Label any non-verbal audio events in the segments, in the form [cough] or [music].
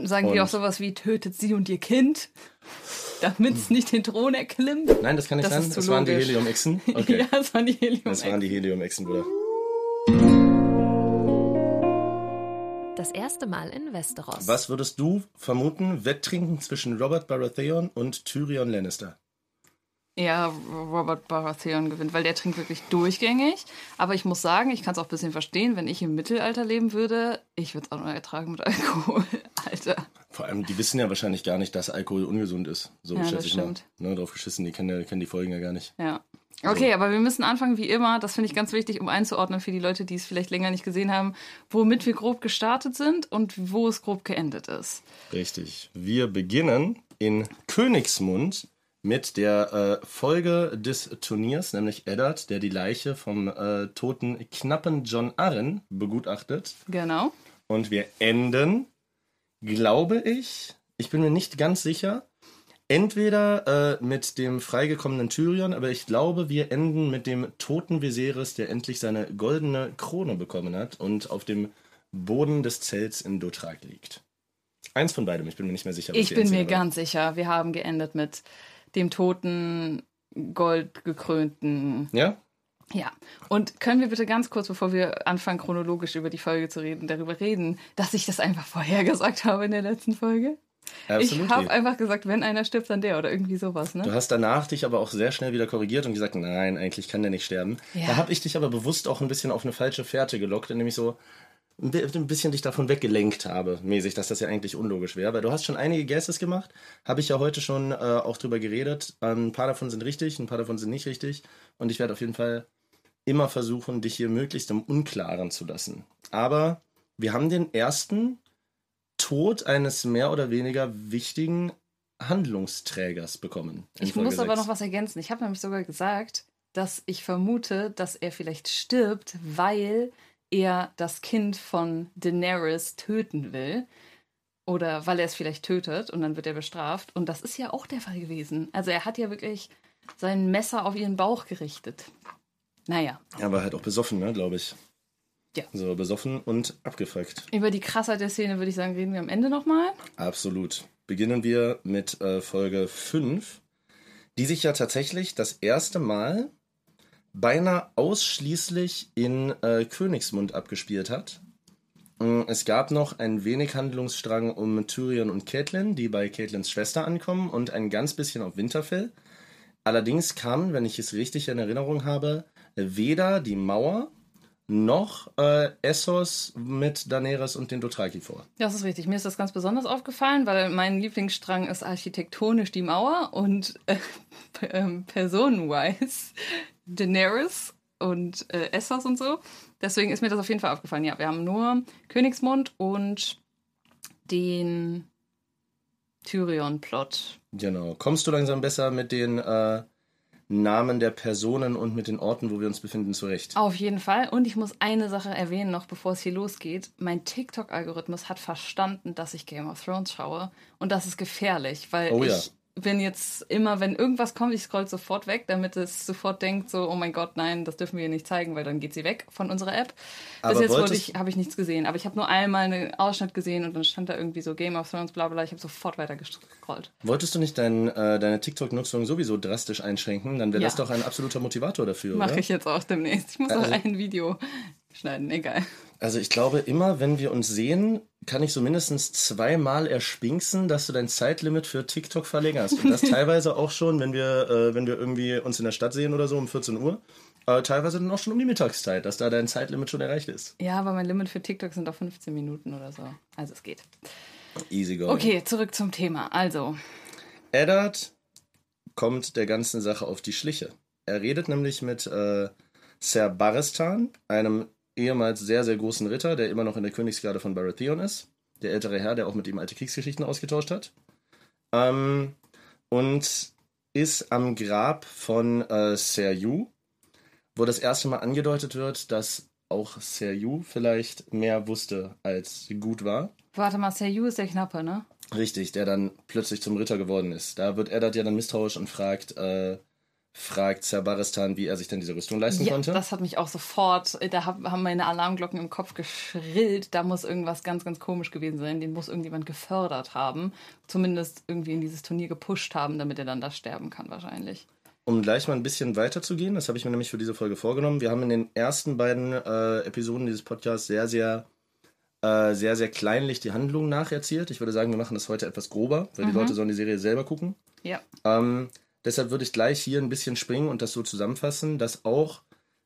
Sagen die Und- auch sowas wie, tötet sie und ihr Kind, damit es nicht den Thron erklimmt? Nein, das kann nicht Das sein. ist zu [laughs] Das waren die. Helium-Echsen. Okay. Ja, das waren die Helium. Das waren die Helium-Echsen, Bruder. Das erste Mal in Westeros. Was würdest du vermuten, Wetttrinken zwischen Robert Baratheon und Tyrion Lannister? Ja, Robert Baratheon gewinnt, weil der trinkt wirklich durchgängig. Aber ich muss sagen, ich kann es auch ein bisschen verstehen, wenn ich im Mittelalter leben würde, ich würde es auch noch ertragen mit Alkohol. Alter. Vor allem, die wissen ja wahrscheinlich gar nicht, dass Alkohol ungesund ist. So Ja, schätze ich stimmt. mal. Ne, drauf geschissen, die kennen, kennen die Folgen ja gar nicht. Ja. Okay, aber wir müssen anfangen wie immer. Das finde ich ganz wichtig, um einzuordnen für die Leute, die es vielleicht länger nicht gesehen haben, womit wir grob gestartet sind und wo es grob geendet ist. Richtig. Wir beginnen in Königsmund mit der äh, Folge des Turniers, nämlich Eddard, der die Leiche vom äh, toten knappen John Arryn begutachtet. Genau. Und wir enden, glaube ich, ich bin mir nicht ganz sicher, entweder äh, mit dem freigekommenen Tyrion, aber ich glaube, wir enden mit dem toten Viserys, der endlich seine goldene Krone bekommen hat und auf dem Boden des Zelts in Dothraki liegt. Eins von beidem, ich bin mir nicht mehr sicher. was Ich bin mir war. ganz sicher, wir haben geendet mit dem toten, goldgekrönten. Ja? Ja. Und können wir bitte ganz kurz, bevor wir anfangen, chronologisch über die Folge zu reden, darüber reden, dass ich das einfach vorhergesagt [laughs] habe in der letzten Folge? Ich Absolut. habe einfach gesagt, wenn einer stirbt, dann der oder irgendwie sowas, Du ne? hast danach dich aber auch sehr schnell wieder korrigiert und gesagt, nein, eigentlich kann der nicht sterben. Ja. Da habe ich dich aber bewusst auch ein bisschen auf eine falsche Fährte gelockt, indem ich so ein bisschen dich davon weggelenkt habe, mäßig, dass das ja eigentlich unlogisch wäre. Weil du hast schon einige Guesses gemacht, habe ich ja heute schon äh, auch drüber geredet. Ähm, Ein paar davon sind richtig, ein paar davon sind nicht richtig. Und ich werde auf jeden Fall immer versuchen, dich hier möglichst im Unklaren zu lassen. Aber wir haben den ersten Tod eines mehr oder weniger wichtigen Handlungsträgers bekommen. Ich Folge muss aber sechs. noch was ergänzen. Ich habe nämlich sogar gesagt, dass ich vermute, dass er vielleicht stirbt, weil er das Kind von Daenerys töten will. Oder weil er es vielleicht tötet und dann wird er bestraft. Und das ist ja auch der Fall gewesen. Also er hat ja wirklich sein Messer auf ihren Bauch gerichtet. Naja, Er war halt auch besoffen, ne, glaube ich. Ja. So besoffen und abgefuckt. über die Krassheit der Szene würde ich sagen, reden wir am Ende nochmal. Absolut. Beginnen wir mit äh, Folge 5, die sich ja tatsächlich das erste Mal beinahe ausschließlich in äh, Königsmund abgespielt hat. Mm, Es gab noch ein wenig Handlungsstrang um Tyrion und Catelyn, die bei Catelyns Schwester ankommen, und ein ganz bisschen auf Winterfell. Allerdings kamen, wenn ich es richtig in Erinnerung habe, weder die Mauer noch äh, Essos mit Daenerys und den Dothraki vor. Das ist richtig. Mir ist das ganz besonders aufgefallen, weil mein Lieblingsstrang ist architektonisch die Mauer und äh, [laughs] ähm, personenwise Daenerys und äh, Essos und so. Deswegen ist mir das auf jeden Fall aufgefallen. Ja, wir haben nur Königsmund und den Tyrion-Plot. Genau. Kommst du langsam besser mit den äh, Namen der Personen und mit den Orten, wo wir uns befinden, zurecht? Auf jeden Fall. Und ich muss eine Sache erwähnen, noch bevor es hier losgeht. Mein TikTok-Algorithmus hat verstanden, dass ich Game of Thrones schaue. Und das ist gefährlich, weil Oh ja. Bin jetzt immer, wenn irgendwas kommt, ich scroll sofort weg, damit es sofort denkt, so, oh mein Gott, nein, das dürfen wir ihr nicht zeigen, weil dann geht sie weg von unserer App. Bis Aber jetzt wollte ich, habe ich nichts gesehen. Aber ich habe nur einmal einen Ausschnitt gesehen und dann stand da irgendwie so Game of Thrones, bla bla. Ich habe sofort weiter gescrollt. Wolltest du nicht dein, äh, deine TikTok-Nutzung sowieso drastisch einschränken? Dann wäre Ja. das doch ein absoluter Motivator dafür, Mache ich jetzt auch demnächst. Ich muss Also- auch ein Video schneiden, egal. Also ich glaube, immer wenn wir uns sehen, kann ich so mindestens zweimal erspinksen, dass du dein Zeitlimit für TikTok verlängerst. Und das [laughs] teilweise auch schon, wenn wir, äh, wenn wir irgendwie uns in der Stadt sehen oder so um 14 Uhr. Äh, teilweise dann auch schon um die Mittagszeit, dass da dein Zeitlimit schon erreicht ist. Ja, aber mein Limit für TikTok sind doch 15 Minuten oder so. Also es geht. Easy going. Okay, zurück zum Thema. Also, Eddard kommt der ganzen Sache auf die Schliche. Er redet nämlich mit äh, Ser Baristan, einem ehemals sehr, sehr großen Ritter, der immer noch in der Königsgarde von Baratheon ist. Der ältere Herr, der auch mit ihm alte Kriegsgeschichten ausgetauscht hat. Ähm, und ist am Grab von äh, Ser Yu, wo das erste Mal angedeutet wird, dass auch Ser Yu vielleicht mehr wusste, als gut war. warte mal, Seyu ist der Knappe, ne? Richtig, der dann plötzlich zum Ritter geworden ist. Da wird Eddard ja dann misstrauisch und fragt, äh, fragt Zerbaristan, wie er sich denn diese Rüstung leisten Ja, konnte. das hat mich auch sofort, da hab- haben meine Alarmglocken im Kopf geschrillt. Da muss irgendwas ganz, ganz komisch gewesen sein. Den muss irgendjemand gefördert haben. Zumindest irgendwie in dieses Turnier gepusht haben, damit er dann da sterben kann, wahrscheinlich. Um gleich mal ein bisschen weiter zu gehen, das habe ich mir nämlich für diese Folge vorgenommen. Wir haben in den ersten beiden äh, Episoden dieses Podcasts sehr, sehr, äh, sehr, sehr kleinlich die Handlung nacherzählt. Ich würde sagen, wir machen das heute etwas grober, weil die Leute sollen die Serie selber gucken. Ja. Ähm, deshalb würde ich gleich hier ein bisschen springen und das so zusammenfassen, dass auch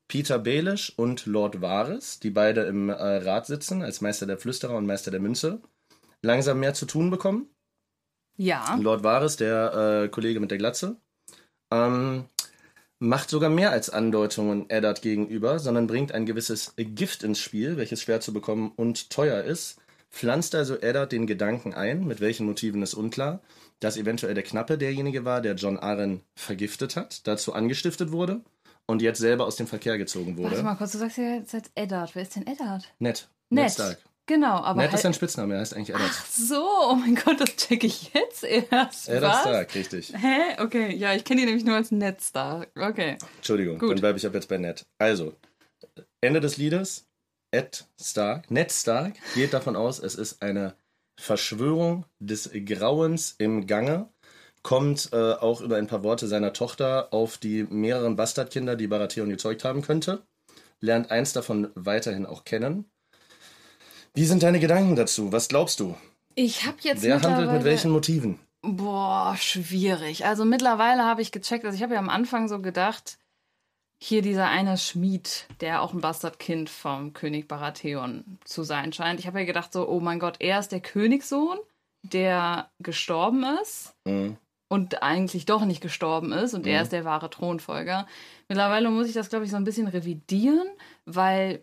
Peter Baelish und Lord Varys, die beide im äh, Rat sitzen, als Meister der Flüsterer und Meister der Münze, langsam mehr zu tun bekommen. Ja. Lord Varys, der äh, Kollege mit der Glatze, ähm, macht sogar mehr als Andeutungen Eddard gegenüber, sondern bringt ein gewisses Gift ins Spiel, welches schwer zu bekommen und teuer ist. Pflanzt also Eddard den Gedanken ein, mit welchen Motiven ist unklar, dass eventuell der Knappe derjenige war, der John Arryn vergiftet hat, dazu angestiftet wurde und jetzt selber aus dem Verkehr gezogen wurde. Warte mal kurz, du sagst ja jetzt Eddard. Wer ist denn Eddard? Ned. Ned Ned. Stark. Genau, aber Ned ist halt- sein Spitzname, er heißt eigentlich Eddard. Ach so, oh mein Gott, das checke ich jetzt erst. Eddard? Stark, richtig. Hä? Okay, ja, ich kenne ihn nämlich nur als Ned Stark. Okay. Entschuldigung, Gut. dann bleibe ich ab jetzt bei Ned. Also, Ende des Liedes. Ed Stark, Ned Stark geht davon aus, es ist eine Verschwörung des Grauens im Gange. Kommt äh, auch über ein paar Worte seiner Tochter auf die mehreren Bastardkinder, die Baratheon gezeugt haben könnte. Lernt eins davon weiterhin auch kennen. Wie sind deine Gedanken dazu? Was glaubst du? Ich habe jetzt Wer handelt mit welchen Motiven? Boah, schwierig. Also mittlerweile habe ich gecheckt, also ich habe ja am Anfang so gedacht, hier dieser eine Schmied, der auch ein Bastardkind vom König Baratheon zu sein scheint. Ich habe ja gedacht so, oh mein Gott, er ist der Königssohn, der gestorben ist Mhm. und eigentlich doch nicht gestorben ist und er Mhm. ist der wahre Thronfolger. Mittlerweile muss ich das, glaube ich, so ein bisschen revidieren, weil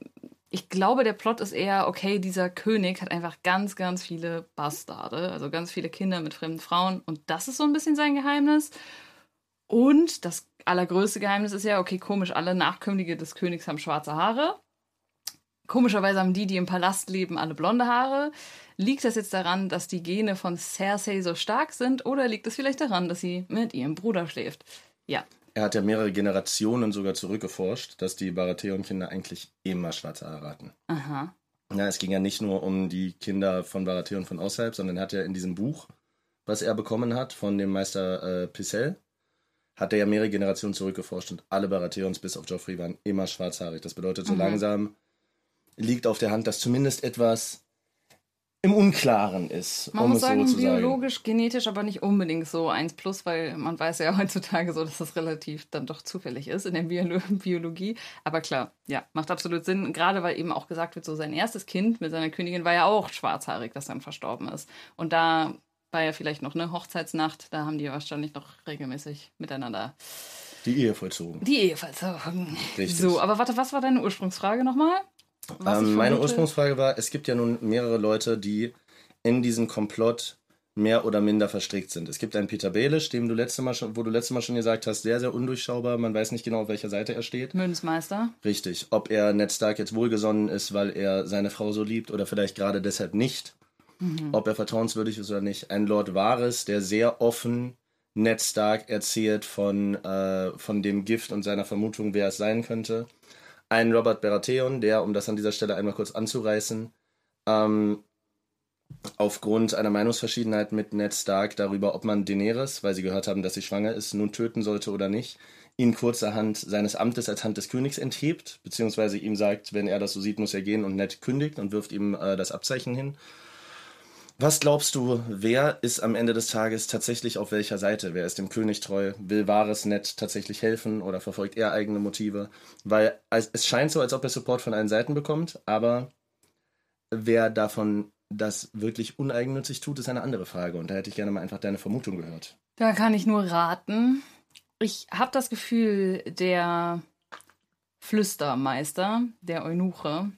ich glaube, der Plot ist eher, okay, dieser König hat einfach ganz, ganz viele Bastarde, also ganz viele Kinder mit fremden Frauen und das ist so ein bisschen sein Geheimnis. Und das allergrößte Geheimnis ist ja, okay, komisch, alle Nachkömmlinge des Königs haben schwarze Haare. Komischerweise haben die, die im Palast leben, alle blonde Haare. Liegt das jetzt daran, dass die Gene von Cersei so stark sind oder liegt es vielleicht daran, dass sie mit ihrem Bruder schläft? Ja, Er hat ja mehrere Generationen sogar zurückgeforscht, dass die Baratheon-Kinder eigentlich immer schwarze Haare hatten. aha. Ja, es ging ja nicht nur um die Kinder von Baratheon von außerhalb, sondern er hat ja in diesem Buch, was er bekommen hat von dem Meister äh, Picel, hat er ja mehrere Generationen zurückgeforscht und alle Baratheons bis auf Joffrey waren immer schwarzhaarig. Das bedeutet, so Mhm. langsam liegt auf der Hand, dass zumindest etwas im Unklaren ist, Man um muss es sagen, so zu sagen. biologisch, genetisch, aber nicht unbedingt so eins plus, weil man weiß ja [laughs] heutzutage so, dass das relativ dann doch zufällig ist in der Biolo Biologie. Aber klar, ja, macht absolut Sinn. Gerade weil eben auch gesagt wird, so sein erstes Kind mit seiner Königin war ja auch schwarzhaarig, das dann verstorben ist. Und da war ja vielleicht noch eine Hochzeitsnacht, da haben die wahrscheinlich noch regelmäßig miteinander Die Ehe vollzogen. die Ehe vollzogen. Richtig. So, aber warte, was war deine Ursprungsfrage nochmal? Ähm, meine Ursprungsfrage war, es gibt ja nun mehrere Leute, die in diesem Komplott mehr oder minder verstrickt sind. Es gibt einen Peter Baelish, dem du letzte Mal schon, wo du letztes Mal schon gesagt hast, sehr, sehr undurchschaubar, man weiß nicht genau, auf welcher Seite er steht. Münzmeister. Richtig. Ob er Ned Stark jetzt wohlgesonnen ist, weil er seine Frau so liebt oder vielleicht gerade deshalb nicht. Ob er vertrauenswürdig ist oder nicht. Ein Lord Varys, der sehr offen Ned Stark erzählt von, äh, von dem Gift und seiner Vermutung, wer es sein könnte. Ein Robert Baratheon, der, um das an dieser Stelle einmal kurz anzureißen, ähm, aufgrund einer Meinungsverschiedenheit mit Ned Stark darüber, ob man Daenerys, weil sie gehört haben, dass sie schwanger ist, nun töten sollte oder nicht, ihn kurzerhand seines Amtes als Hand des Königs enthebt, beziehungsweise ihm sagt, wenn er das so sieht, muss er gehen und Ned kündigt und wirft ihm äh, das Abzeichen hin. Was glaubst du, wer ist am Ende des Tages tatsächlich auf welcher Seite? Wer ist dem König treu? Will Wahres Ned tatsächlich helfen oder verfolgt er eigene Motive? Weil es scheint so, als ob er Support von allen Seiten bekommt, aber wer davon das wirklich uneigennützig tut, ist eine andere Frage. Und da hätte ich gerne mal einfach deine Vermutung gehört. Da kann ich nur raten. Ich habe das Gefühl, der Flüstermeister, der Eunuche,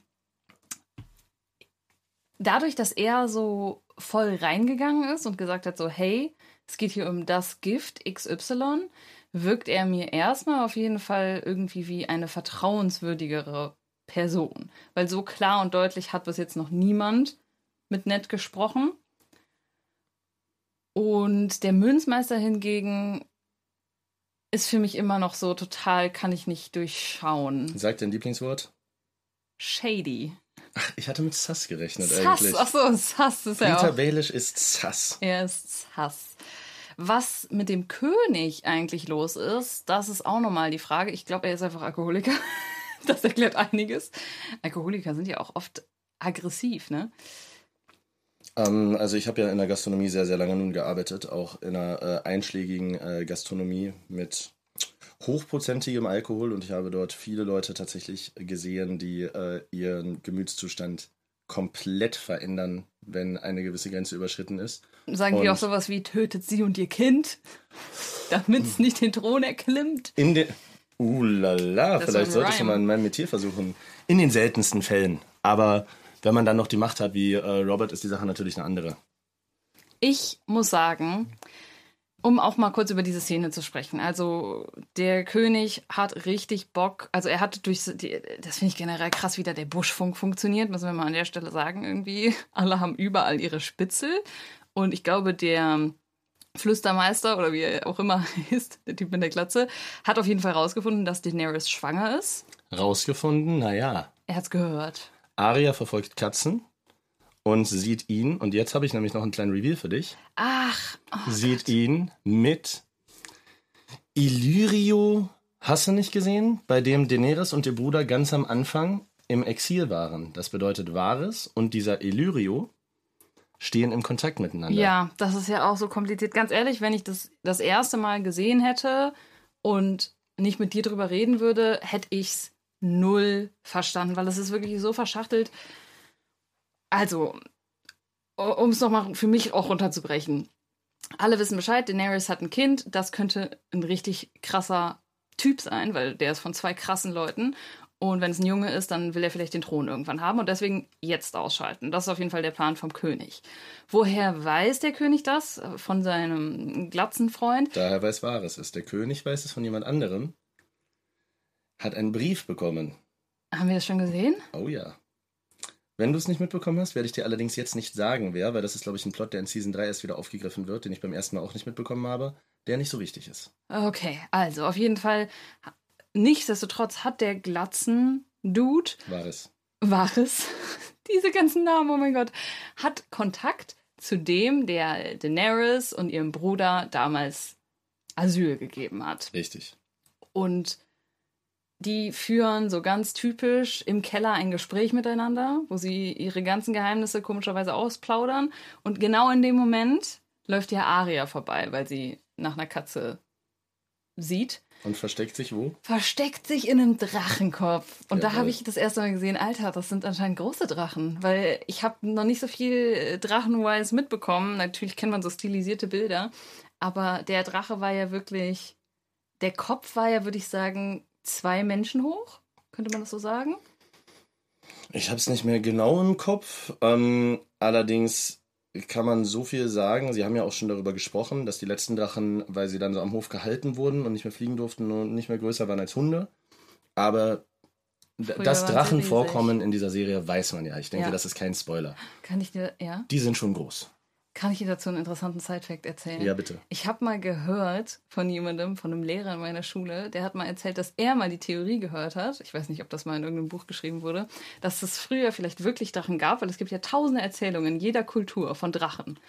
dadurch, dass er so voll reingegangen ist und gesagt hat, so, hey, es geht hier um das Gift XY, wirkt er mir erstmal auf jeden Fall irgendwie wie eine vertrauenswürdigere Person. Weil so klar und deutlich hat bis jetzt noch niemand mit Ned gesprochen. Und der Münzmeister hingegen ist für mich immer noch so total, kann ich nicht durchschauen. Sag dein Lieblingswort. Shady. Ach, ich hatte mit Sass gerechnet Sass, eigentlich. achso, Sass ist ja Peter auch. Baelish ist Sass. Er ist Sass. Was mit dem König eigentlich los ist, das ist auch nochmal die Frage. Ich glaube, er ist einfach Alkoholiker. [laughs] Das erklärt einiges. Alkoholiker sind ja auch oft aggressiv, ne? Ähm, also ich habe ja in der Gastronomie sehr, sehr lange nun gearbeitet, auch in einer äh, einschlägigen äh, Gastronomie mit hochprozentigem Alkohol und ich habe dort viele Leute tatsächlich gesehen, die äh, ihren Gemütszustand komplett verändern, wenn eine gewisse Grenze überschritten ist. Sagen die Und- auch sowas wie, tötet sie und ihr Kind, damit es nicht den Thron erklimmt? In den. Uh la la, Das vielleicht solltest du mal in meinem Metier versuchen. In den seltensten Fällen. Aber wenn man dann noch die Macht hat wie äh, Robert, ist die Sache natürlich eine andere. Ich muss sagen, um auch mal kurz über diese Szene zu sprechen. Also der König hat richtig Bock. Also er hat durch die, das finde ich generell krass, wie da der Buschfunk funktioniert, müssen wir mal an der Stelle sagen. Irgendwie [laughs] alle haben überall ihre Spitzel und ich glaube der Flüstermeister oder wie er auch immer [laughs] ist, der Typ mit der Glatze, hat auf jeden Fall herausgefunden, dass Daenerys schwanger ist. Rausgefunden, naja. Er hat's gehört. Aria verfolgt Katzen und sieht ihn, und jetzt habe ich nämlich noch einen kleinen Reveal für dich, Ach, oh, sieht ihn mit Illyrio, hast du nicht gesehen, bei dem Daenerys und ihr Bruder ganz am Anfang im Exil waren. Das bedeutet, Varys und dieser Illyrio stehen im Kontakt miteinander. Ja, das ist ja auch so kompliziert. Ganz ehrlich, wenn ich das das erste Mal gesehen hätte und nicht mit dir drüber reden würde, hätte ich's null verstanden, weil es ist wirklich so verschachtelt. Also, um es nochmal für mich auch runterzubrechen. Alle wissen Bescheid, Daenerys hat ein Kind, das könnte ein richtig krasser Typ sein, weil der ist von zwei krassen Leuten. Und wenn es ein Junge ist, dann will er vielleicht den Thron irgendwann haben und deswegen jetzt ausschalten. Das ist auf jeden Fall der Plan vom König. Woher weiß der König das? Von seinem Glatzenfreund? Daher weiß Varys es. Der König weiß es von jemand anderem. Hat einen Brief bekommen. Haben wir das schon gesehen? Oh ja. Wenn du es nicht mitbekommen hast, werde ich dir allerdings jetzt nicht sagen, wer, weil das ist, glaube ich, ein Plot, der in Season 3 erst wieder aufgegriffen wird, den ich beim ersten Mal auch nicht mitbekommen habe, der nicht so wichtig ist. Okay, also auf jeden Fall. Nichtsdestotrotz hat der Glatzen-Dude, Varys. Varys, [laughs] diese ganzen Namen, oh mein Gott, hat Kontakt zu dem, der Daenerys und ihrem Bruder damals Asyl gegeben hat. Richtig. Und die führen so ganz typisch im Keller ein Gespräch miteinander, wo sie ihre ganzen Geheimnisse komischerweise ausplaudern. Und genau in dem Moment läuft ja Aria vorbei, weil sie nach einer Katze sieht. Und versteckt sich wo? Versteckt sich in einem Drachenkopf. Und da Jawohl. habe ich das erste Mal gesehen, Alter, das sind anscheinend große Drachen. Weil ich habe noch nicht so viel äh, Drachenwise mitbekommen. Natürlich kennt man so stilisierte Bilder. Aber der Drache war ja wirklich. Der Kopf war ja, würde ich sagen, zwei Menschen hoch. Könnte man das so sagen? Ich habe es nicht mehr genau im Kopf. Ähm, allerdings kann man so viel sagen. Sie haben ja auch schon darüber gesprochen, dass die letzten Drachen, weil sie dann so am Hof gehalten wurden und nicht mehr fliegen durften und nicht mehr größer waren als Hunde. Aber Früher dass waren sie Drachen riesig. vorkommen in dieser Serie, weiß man ja. Ich denke, Ja. das ist kein Spoiler. Kann ich dir, ja? Die sind schon groß. Kann ich dir dazu einen interessanten Sidefact erzählen? Ja, bitte. Ich habe mal gehört von jemandem, von einem Lehrer in meiner Schule, der hat mal erzählt, dass er mal die Theorie gehört hat, ich weiß nicht, ob das mal in irgendeinem Buch geschrieben wurde, dass es früher vielleicht wirklich Drachen gab, weil es gibt ja tausende Erzählungen in jeder Kultur von Drachen.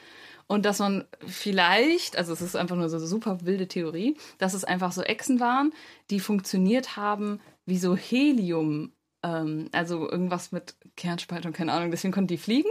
Und dass man vielleicht, also es ist einfach nur so eine super wilde Theorie, dass es einfach so Echsen waren, die funktioniert haben wie so Helium. Ähm, also irgendwas mit Kernspaltung, keine Ahnung. Deswegen konnten die fliegen.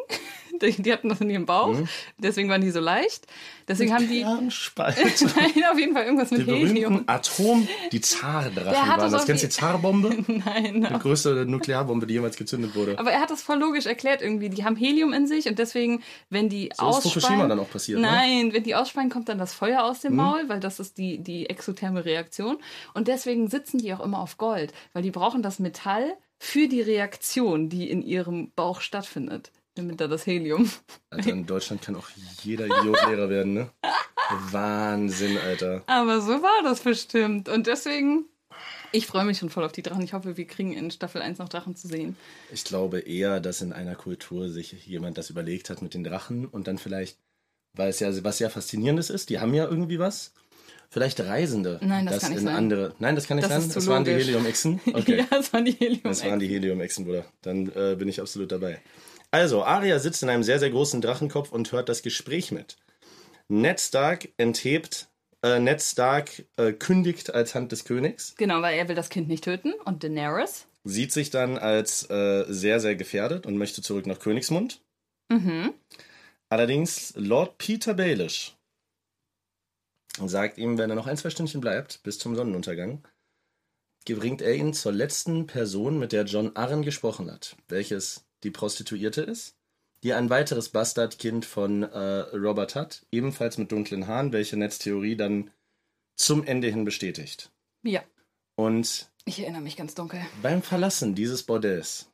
[laughs] die, die hatten das in ihrem Bauch. Mhm. Deswegen waren die so leicht. Deswegen haben die. Kernspalt. [laughs] Nein, auf jeden Fall irgendwas Die mit berühmten Helium. Atom, die Zardrachen waren das. Kennst du die die- Zarbombe? [laughs] Nein. Die größte Nuklearbombe, die jemals gezündet wurde. Aber er hat das voll logisch erklärt irgendwie. Die haben Helium in sich und deswegen, wenn die So ist ausspeien. Fukushima dann auch passiert, ne? Nein, wenn die ausspeien, kommt dann das Feuer aus dem Mhm. Maul, weil das ist die, die exotherme Reaktion. Und deswegen sitzen die auch immer auf Gold, weil die brauchen das Metall für die Reaktion, die in ihrem Bauch stattfindet. Damit da das Helium. Alter, in Deutschland kann auch jeder Idiot Lehrer werden, ne? Wahnsinn, Alter. Aber so war das bestimmt. Und deswegen, ich freue mich schon voll auf die Drachen. Ich hoffe, wir kriegen in Staffel 1 noch Drachen zu sehen. Ich glaube eher, dass in einer Kultur sich jemand das überlegt hat mit den Drachen und dann vielleicht, weil es ja was sehr Faszinierendes ist, die haben ja irgendwie was. Vielleicht Reisende. Nein, das kann nicht in sein. andere. Nein, das kann nicht Das sein. ist zu Das waren die. Helium-Echsen. [laughs] Okay. Ja, das waren die Helium. Das waren die Helium-Echsen, Bruder. Dann äh, bin ich absolut dabei. Also, Arya sitzt in einem sehr, sehr großen Drachenkopf und hört das Gespräch mit. Ned Stark enthebt, äh, Ned Stark äh, kündigt als Hand des Königs, Genau, weil er will das Kind nicht töten. Und Daenerys. sieht sich dann als äh, sehr, sehr gefährdet und möchte zurück nach Königsmund. Mhm. Allerdings Lord Peter Baelish sagt ihm, wenn er noch ein, zwei Stündchen bleibt, bis zum Sonnenuntergang, bringt er ihn zur letzten Person, mit der John Arryn gesprochen hat, welches die Prostituierte ist, die ein weiteres Bastardkind von äh, Robert hat, ebenfalls mit dunklen Haaren, welche Nets Theorie dann zum Ende hin bestätigt. Ja. Und Ich erinnere mich ganz dunkel. beim Verlassen dieses Bordells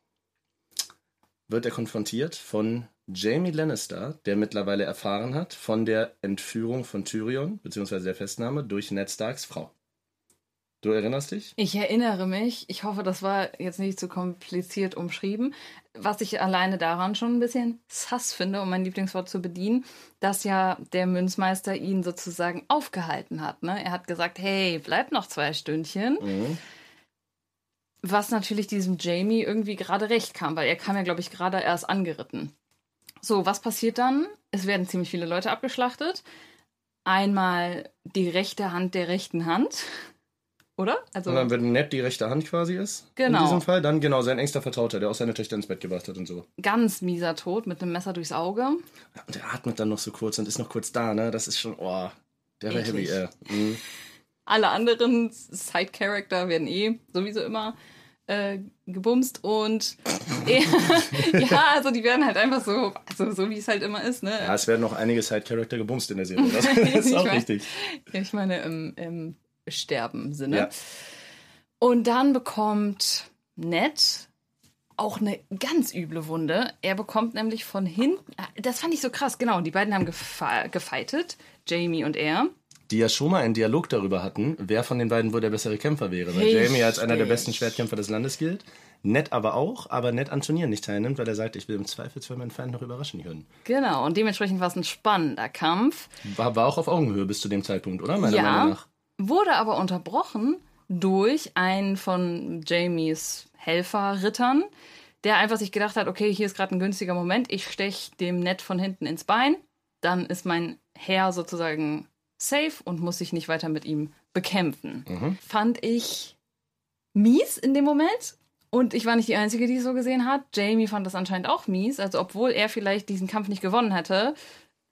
wird er konfrontiert von Jamie Lannister, der mittlerweile erfahren hat von der Entführung von Tyrion, beziehungsweise der Festnahme, durch Ned Starks Frau. Du erinnerst dich? Ich erinnere mich, ich hoffe, das war jetzt nicht zu kompliziert umschrieben, was ich alleine daran schon ein bisschen sass finde, um mein Lieblingswort zu bedienen, dass ja der Münzmeister ihn sozusagen aufgehalten hat. Ne? Er hat gesagt, hey, bleib noch zwei Stündchen. Mhm. Was natürlich diesem Jamie irgendwie gerade recht kam, weil er kam ja, glaube ich, gerade erst angeritten. So, was passiert dann? Es werden ziemlich viele Leute abgeschlachtet. Einmal die rechte Hand der rechten Hand. Oder? Also, Und dann, wenn Ned die rechte Hand quasi ist, Genau. in diesem Fall, dann genau sein engster Vertrauter, der auch seine Töchter ins Bett gebracht hat und so. ganz mieser Tod mit einem Messer durchs Auge. Und er atmet dann noch so kurz und ist noch kurz da, ne? Das ist schon, oh, der war heavy, äh. Mhm. Alle anderen Side-Character werden eh sowieso immer äh, gebumst und [laughs] [laughs] ja, also die werden halt einfach so, also so wie es halt immer ist, ne? Ja, es werden noch einige Side-Character gebumst in der Serie. Das [laughs] ist Ich auch weiß. richtig. Ich meine im, im Sterben-Sinne. Ja. Und dann bekommt Ned auch eine ganz üble Wunde. Er bekommt nämlich von hinten, das fand ich so krass, genau, die beiden haben gefightet, Jamie und er. die ja schon mal einen Dialog darüber hatten, wer von den beiden wohl der bessere Kämpfer wäre. Weil Richtig. Jamie als einer der besten Schwertkämpfer des Landes gilt. Ned aber auch, aber Ned an Turnieren nicht teilnimmt, weil er sagt, ich will im Zweifelsfall meinen Feind noch überraschen können. Genau, und dementsprechend war es ein spannender Kampf. War, war auch auf Augenhöhe bis zu dem Zeitpunkt, oder? Meiner Ja. Meinung nach. Wurde aber unterbrochen durch einen von Jamies Helferrittern, der einfach sich gedacht hat, okay, hier ist gerade ein günstiger Moment, ich stech dem Ned von hinten ins Bein, dann ist mein Herr sozusagen safe und muss sich nicht weiter mit ihm bekämpfen. Mhm. Fand ich mies in dem Moment. Und ich war nicht die Einzige, die es so gesehen hat. Jamie fand das anscheinend auch mies. Also, obwohl er vielleicht diesen Kampf nicht gewonnen hätte,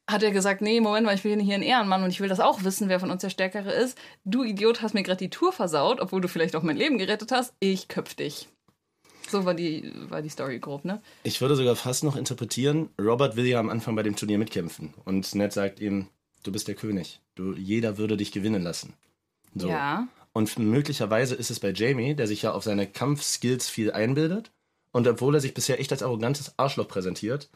hat er gesagt, nee, Moment mal, ich bin hier ein Ehrenmann und ich will das auch wissen, wer von uns der Stärkere ist. Du Idiot hast mir gerade die Tour versaut, obwohl du vielleicht auch mein Leben gerettet hast. Ich köpf dich. So war die, war die Story grob, ne? Ich würde sogar fast noch interpretieren, Robert will ja am Anfang bei dem Turnier mitkämpfen. Und Ned sagt ihm, du bist der König. Du, jeder würde dich gewinnen lassen. So. Ja. Und möglicherweise ist es bei Jamie, der sich ja auf seine Kampfskills viel einbildet und obwohl er sich bisher echt als arrogantes Arschloch präsentiert,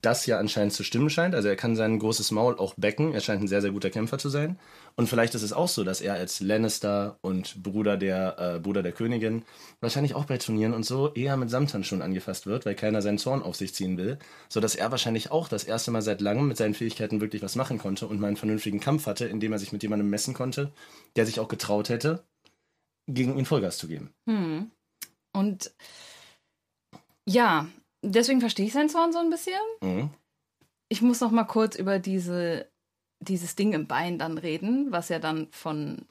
das ja anscheinend zu stimmen scheint. Also er kann sein großes Maul auch becken. Er scheint ein sehr, sehr guter Kämpfer zu sein. Und vielleicht ist es auch so, dass er als Lannister und Bruder der, äh, Bruder der Königin wahrscheinlich auch bei Turnieren und so eher mit Samtern schon angefasst wird, weil keiner seinen Zorn auf sich ziehen will. Sodass er wahrscheinlich auch das erste Mal seit langem mit seinen Fähigkeiten wirklich was machen konnte und mal einen vernünftigen Kampf hatte, in dem er sich mit jemandem messen konnte, der sich auch getraut hätte, gegen ihn Vollgas zu geben. Hm. Und ja, deswegen verstehe ich seinen Zorn so ein bisschen. Mhm. Ich muss noch mal kurz über diese, dieses Ding im Bein dann reden, was ja dann von,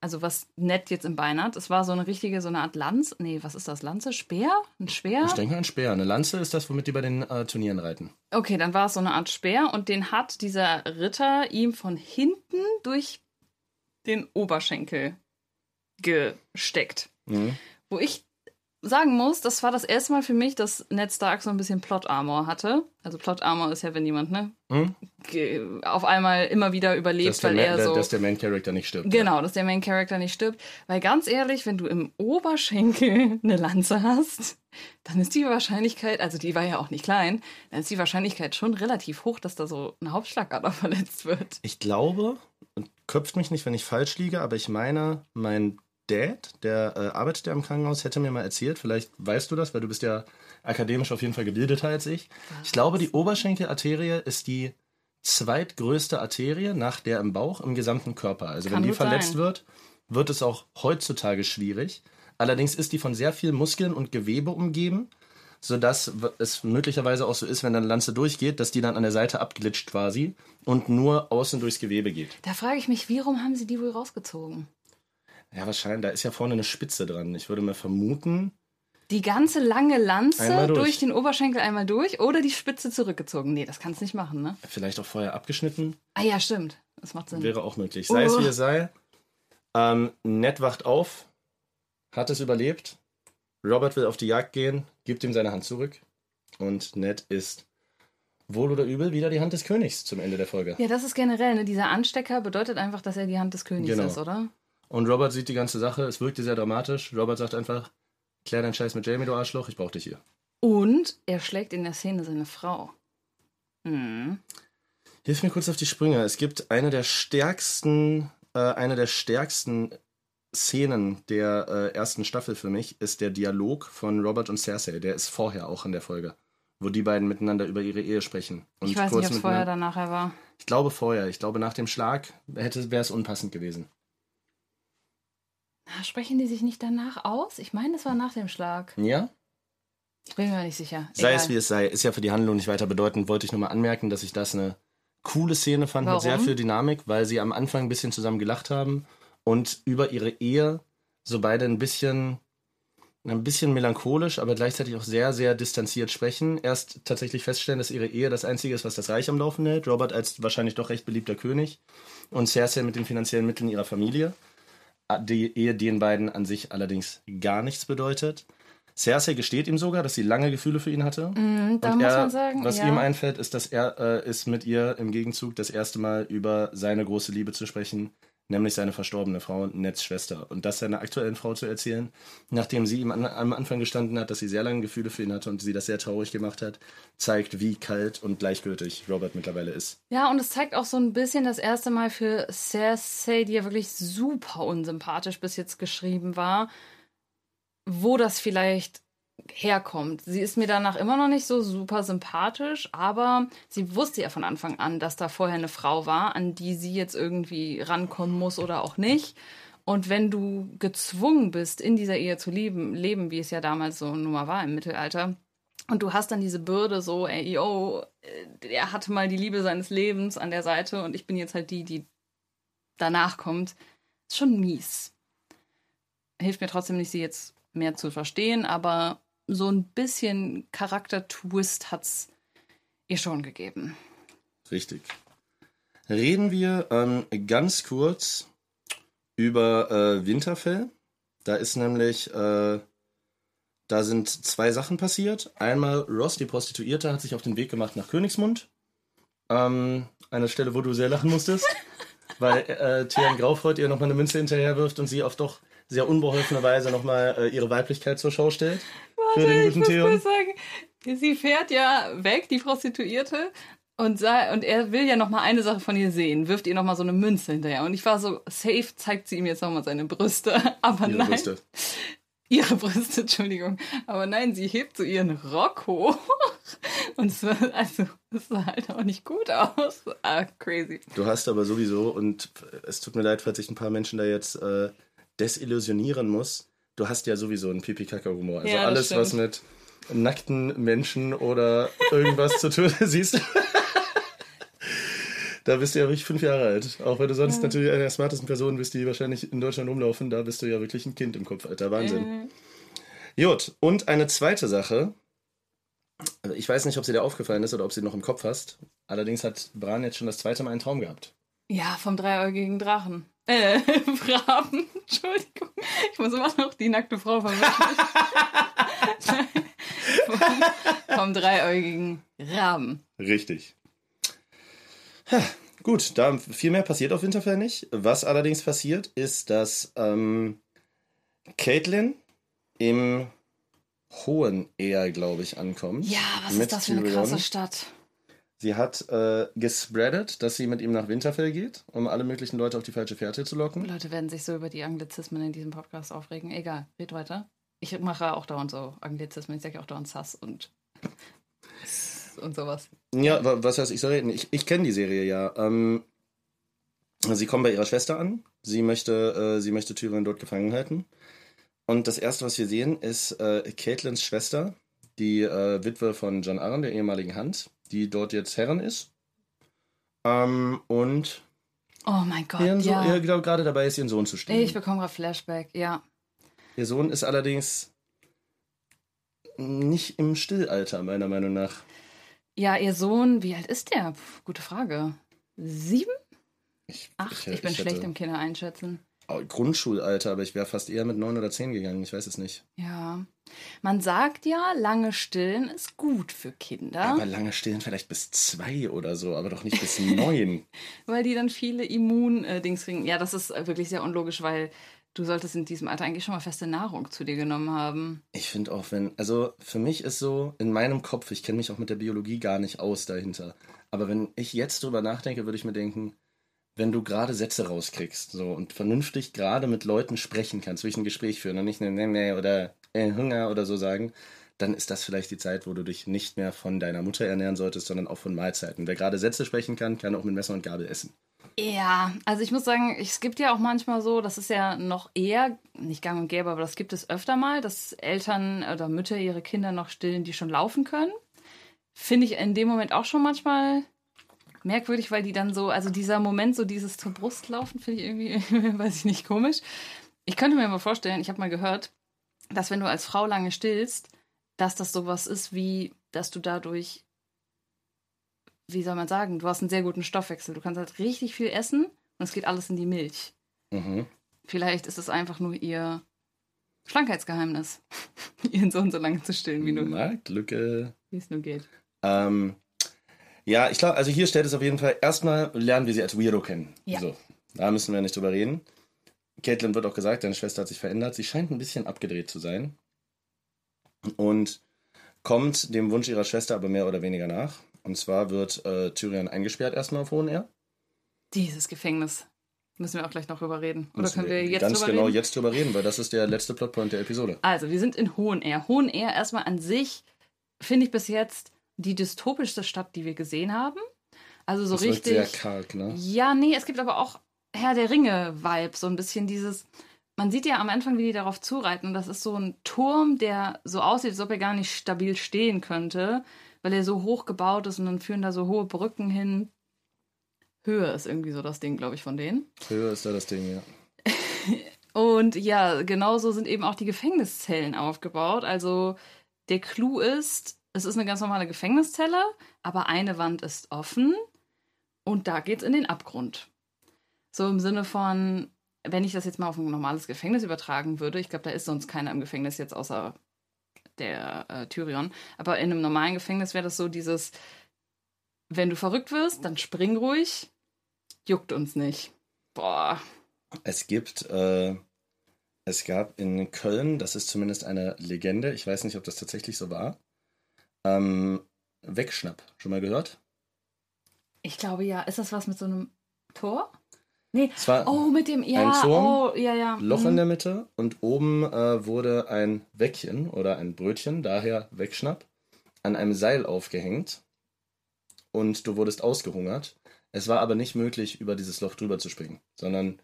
also was Ned jetzt im Bein hat. Es war so eine richtige, so eine Art Lanze. Nee, was ist das? Lanze? Speer? Ein Speer? Ich denke mal ein Speer. Eine Lanze ist das, womit die bei den äh, Turnieren reiten. Okay, dann war es so eine Art Speer und den hat dieser Ritter ihm von hinten durch den Oberschenkel gesteckt. Mhm. Wo ich sagen muss, das war das erste Mal für mich, dass Ned Stark so ein bisschen Plot Armor hatte. Also Plot Armor ist ja, wenn jemand ne, ge- auf einmal immer wieder überlebt, weil er so dass der Main Character nicht stirbt. Genau, dass der Main Character nicht stirbt. Weil ganz ehrlich, wenn du im Oberschenkel [laughs] eine Lanze hast, dann ist die Wahrscheinlichkeit, also die war ja auch nicht klein, dann ist die Wahrscheinlichkeit schon relativ hoch, dass da so eine Hauptschlagader [laughs] verletzt wird. Ich glaube, und köpft mich nicht, wenn ich falsch liege, aber ich meine, mein Dad, der äh, arbeitet ja im Krankenhaus, hätte mir mal erzählt, vielleicht weißt du das, weil du bist ja akademisch auf jeden Fall gebildeter als ich. Ich glaube, die Oberschenkelarterie ist die zweitgrößte Arterie nach der im Bauch im gesamten Körper. Also Kann wenn die verletzt sein. wird, wird es auch heutzutage schwierig. Allerdings ist die von sehr viel Muskeln und Gewebe umgeben, sodass es möglicherweise auch so ist, wenn dann eine Lanze durchgeht, dass die dann an der Seite abglitscht quasi und nur außen durchs Gewebe geht. Da frage ich mich, warum haben sie die wohl rausgezogen? Ja, wahrscheinlich, da ist ja vorne eine Spitze dran. Ich würde mal vermuten, Die ganze lange Lanze durch. durch. den Oberschenkel einmal durch oder die Spitze zurückgezogen? Nee, das kannst nicht machen, ne? vielleicht auch vorher abgeschnitten. Ah ja, stimmt. Das macht Sinn. Wäre auch möglich. Sei es Oh. wie es sei. Ähm, Ned wacht auf, hat es überlebt. Robert will auf die Jagd gehen, gibt ihm seine Hand zurück. Und Ned ist wohl oder übel wieder die Hand des Königs zum Ende der Folge. Ja, das ist generell, ne? Dieser Anstecker bedeutet einfach, dass er die Hand des Königs Genau. ist, oder? Und Robert sieht die ganze Sache, es wirkte sehr dramatisch. Robert sagt einfach, klär deinen Scheiß mit Jamie, du Arschloch, ich brauch dich hier. Und er schlägt in der Szene seine Frau. Mhm. Hilf mir kurz auf die Sprünge. Es gibt eine der stärksten, äh, eine der stärksten Szenen der äh, ersten Staffel für mich ist der Dialog von Robert und Cersei. Der ist vorher auch in der Folge, wo die beiden miteinander über ihre Ehe sprechen. Ich weiß nicht, ob es vorher oder nachher war. Ich glaube vorher. Ich glaube nach dem Schlag hätte wäre es unpassend gewesen. Ah, Sprechen die sich nicht danach aus? Ich meine, es war nach dem Schlag. Ja? Ich bin mir nicht sicher. Sei Egal. es wie es sei, ist ja für die Handlung nicht weiter bedeutend. Wollte ich nur mal anmerken, dass ich das eine coole Szene fand mit Warum? sehr viel Dynamik, weil sie am Anfang ein bisschen zusammen gelacht haben und über ihre Ehe so beide ein bisschen ein bisschen melancholisch, aber gleichzeitig auch sehr, sehr distanziert sprechen. Erst tatsächlich feststellen, dass ihre Ehe das Einzige ist, was das Reich am Laufen hält. Robert als wahrscheinlich doch recht beliebter König und Cersei mit den finanziellen Mitteln ihrer Familie. Die Ehe den beiden an sich allerdings gar nichts bedeutet. Cersei gesteht ihm sogar, dass sie lange Gefühle für ihn hatte. Mhm, da Und muss er, man sagen, was ja. ihm einfällt, ist, dass er äh, ist mit ihr im Gegenzug das erste Mal über seine große Liebe zu sprechen, nämlich seine verstorbene Frau, Neds Schwester. Und das seiner aktuellen Frau zu erzählen, nachdem sie ihm an, am Anfang gestanden hat, dass sie sehr lange Gefühle für ihn hatte und sie das sehr traurig gemacht hat, zeigt, wie kalt und gleichgültig Robert mittlerweile ist. Ja, und es zeigt auch so ein bisschen das erste Mal für Cersei, die ja wirklich super unsympathisch bis jetzt geschrieben war, wo das vielleicht herkommt. Sie ist mir danach immer noch nicht so super sympathisch, aber sie wusste ja von Anfang an, dass da vorher eine Frau war, an die sie jetzt irgendwie rankommen muss oder auch nicht. Und wenn du gezwungen bist, in dieser Ehe zu leben, leben, wie es ja damals so nun mal war im Mittelalter, und du hast dann diese Bürde so, ey, yo, äh, er hatte mal die Liebe seines Lebens an der Seite und ich bin jetzt halt die, die danach kommt. Ist schon mies. Hilft mir trotzdem nicht, sie jetzt mehr zu verstehen, aber so ein bisschen Charakter-Twist hat's ihr schon gegeben. Richtig. Reden wir ähm, ganz kurz über äh, Winterfell. Da ist nämlich, äh, da sind zwei Sachen passiert. Einmal Ross, die Prostituierte, hat sich auf den Weg gemacht nach Königsmund. Ähm, eine Stelle, wo du sehr lachen musstest, [laughs] weil äh, Theon Graufreud ihr nochmal eine Münze hinterherwirft und sie auf doch sehr unbeholfene Weise nochmal äh, ihre Weiblichkeit zur Schau stellt. Für den ich guten muss Theon. mal sagen, sie fährt ja weg, die Prostituierte, und, sa- und er will ja noch mal eine Sache von ihr sehen, wirft ihr noch mal so eine Münze hinterher. Und ich war so, safe zeigt sie ihm jetzt noch mal seine Brüste. [laughs] Aber Ihre nein, Brüste. [laughs] ihre Brüste, Entschuldigung. Aber nein, sie hebt so ihren Rock hoch. [laughs] Und es war, also, es sah halt auch nicht gut aus. Ah, crazy. Du hast aber sowieso, und es tut mir leid, falls ich ein paar Menschen da jetzt äh, desillusionieren muss, du hast ja sowieso einen Pipi-Kaka-Humor. Also Ja, alles, stimmt. was mit nackten Menschen oder irgendwas zu tun [laughs] siehst. Da bist du ja wirklich fünf Jahre alt. Auch wenn du sonst natürlich eine der smartesten Personen bist, die wahrscheinlich in Deutschland rumlaufen, da bist du ja wirklich ein Kind im Kopf, Alter. Wahnsinn. Gut, und eine zweite Sache. Also Ich weiß nicht, ob sie dir aufgefallen ist oder ob sie noch im Kopf hast. Allerdings hat Bran jetzt schon das zweite Mal einen Traum gehabt. Ja, vom dreiäugigen Drachen. Äh, [laughs] Raben. Entschuldigung. Ich muss immer noch die nackte Frau verwechseln. [laughs] Vom, vom dreiäugigen Raben. Richtig. Ha, gut, da viel mehr passiert auf Winterfell nicht. Was allerdings passiert, ist, dass ähm, Caitlin im Hohen eher, glaube ich, ankommt. Ja, was ist das für eine krasse Stadt? Sie hat äh, gespreadet, dass sie mit ihm nach Winterfell geht, um alle möglichen Leute auf die falsche Fährte zu locken. Leute werden sich so über die Anglizismen in diesem Podcast aufregen. Egal, red weiter. Ich mache auch dauernd so Anglizismen. Ich sage auch dauernd Sass und [laughs] und sowas. Ja, wa- was heißt, ich soll reden? Ich, ich kenne die Serie ja. Ähm, sie kommen bei ihrer Schwester an. Sie möchte, äh, sie möchte Tyrion dort gefangen halten. Und das erste, was wir sehen, ist äh, Caitlins Schwester, die äh, Witwe von John Arryn, der ehemaligen Hand, die dort jetzt Herrin ist. Ähm, und Oh mein Gott, ihren Sohn, ja. ihr glaubt gerade dabei ist, ihren Sohn zu stehlen. Ich bekomme gerade Flashback, ja. Ihr Sohn ist allerdings nicht im Stillalter, meiner Meinung nach. Ja, ihr Sohn, wie alt ist der? Puh, gute Frage. Sieben? Ich, Acht? Ich, bin hätte- schlecht im Kinder einschätzen. Grundschulalter, aber ich wäre fast eher mit neun oder zehn gegangen. Ich weiß es nicht. Ja. Man sagt ja, lange stillen ist gut für Kinder, Aber lange stillen vielleicht bis zwei oder so, aber doch nicht bis neun. [laughs] weil die dann viele Immun-Dings kriegen. Ja, das ist äh, wirklich sehr unlogisch, weil du solltest in diesem Alter eigentlich schon mal feste Nahrung zu dir genommen haben. Ich finde auch, wenn, also für mich ist so, in meinem Kopf, ich kenne mich auch mit der Biologie gar nicht aus dahinter. Aber wenn ich jetzt drüber nachdenke, würde ich mir denken, wenn du gerade Sätze rauskriegst so und vernünftig gerade mit Leuten sprechen kannst, wirklich ein Gespräch führen und nicht ne, ne, ne oder äh, Hunger oder so sagen, dann ist das vielleicht die Zeit, wo du dich nicht mehr von deiner Mutter ernähren solltest, sondern auch von Mahlzeiten. Wer gerade Sätze sprechen kann, kann auch mit Messer und Gabel essen. Ja, also ich muss sagen, es gibt ja auch manchmal so, das ist ja noch eher, nicht gang und gäbe, aber das gibt es öfter mal, dass Eltern oder Mütter ihre Kinder noch stillen, die schon laufen können. Finde ich in dem Moment auch schon manchmal merkwürdig, weil die dann so, also dieser Moment, so dieses zur Brust laufen, finde ich irgendwie, [laughs] weiß ich nicht, komisch. Ich könnte mir mal vorstellen, ich habe mal gehört, dass wenn du als Frau lange stillst, dass das sowas ist wie, dass du dadurch wie soll man sagen, du hast einen sehr guten Stoffwechsel. Du kannst halt richtig viel essen und es geht alles in die Milch. Mhm. Vielleicht ist es einfach nur ihr Schlankheitsgeheimnis, [laughs] ihren Sohn so lange zu stillen, wie, du, Marktlücke. wie es nur geht. Ähm, ja, ich glaube, also hier stellt es auf jeden Fall, erstmal lernen wir sie als Weirdo kennen. Ja. So, da müssen wir nicht drüber reden. Caitlin wird auch gesagt, deine Schwester hat sich verändert. Sie scheint ein bisschen abgedreht zu sein. Und kommt dem Wunsch ihrer Schwester aber mehr oder weniger nach. Und zwar wird äh, Tyrion eingesperrt erstmal auf Hohen Air. Dieses Gefängnis. Müssen wir auch gleich noch drüber reden. Oder Müssen können wir jetzt ganz drüber genau reden? jetzt drüber reden, weil das ist der letzte Plotpoint der Episode. Also, wir sind in Hohenair. Hohenair erstmal an sich, finde ich bis jetzt die dystopischste Stadt, die wir gesehen haben. Also so das wird richtig. sehr karg, ne? Ja, nee, es gibt aber auch Herr der Ringe-Vibe, so ein bisschen dieses. Man sieht ja am Anfang, wie die darauf zureiten. Und das ist so ein Turm, der so aussieht, als ob er gar nicht stabil stehen könnte, weil er so hoch gebaut ist und dann führen da so hohe Brücken hin. Höhe ist irgendwie so das Ding, glaube ich, von denen. Höher ist da das Ding, ja. [laughs] Und ja, genauso sind eben auch die Gefängniszellen aufgebaut. Also der Clou ist, es ist eine ganz normale Gefängniszelle, aber eine Wand ist offen und da geht's in den Abgrund. So im Sinne von, wenn ich das jetzt mal auf ein normales Gefängnis übertragen würde, ich glaube, da ist sonst keiner im Gefängnis jetzt außer der äh, Tyrion, aber in einem normalen Gefängnis wäre das so dieses, wenn du verrückt wirst, dann spring ruhig, juckt uns nicht. Boah, Es gibt, äh, es gab in Köln, das ist zumindest eine Legende, ich weiß nicht, ob das tatsächlich so war, ähm, Wegschnapp. Schon mal gehört? Ich glaube ja. Ist das was mit so einem Tor? Nee. Es war Oh, mit dem, ja. Ein Turm, oh, ja, ja. Loch mhm. in der Mitte und oben äh, wurde ein Weckchen oder ein Brötchen, daher Wegschnapp, an einem Seil aufgehängt und du wurdest ausgehungert. Es war aber nicht möglich, über dieses Loch drüber zu springen, sondern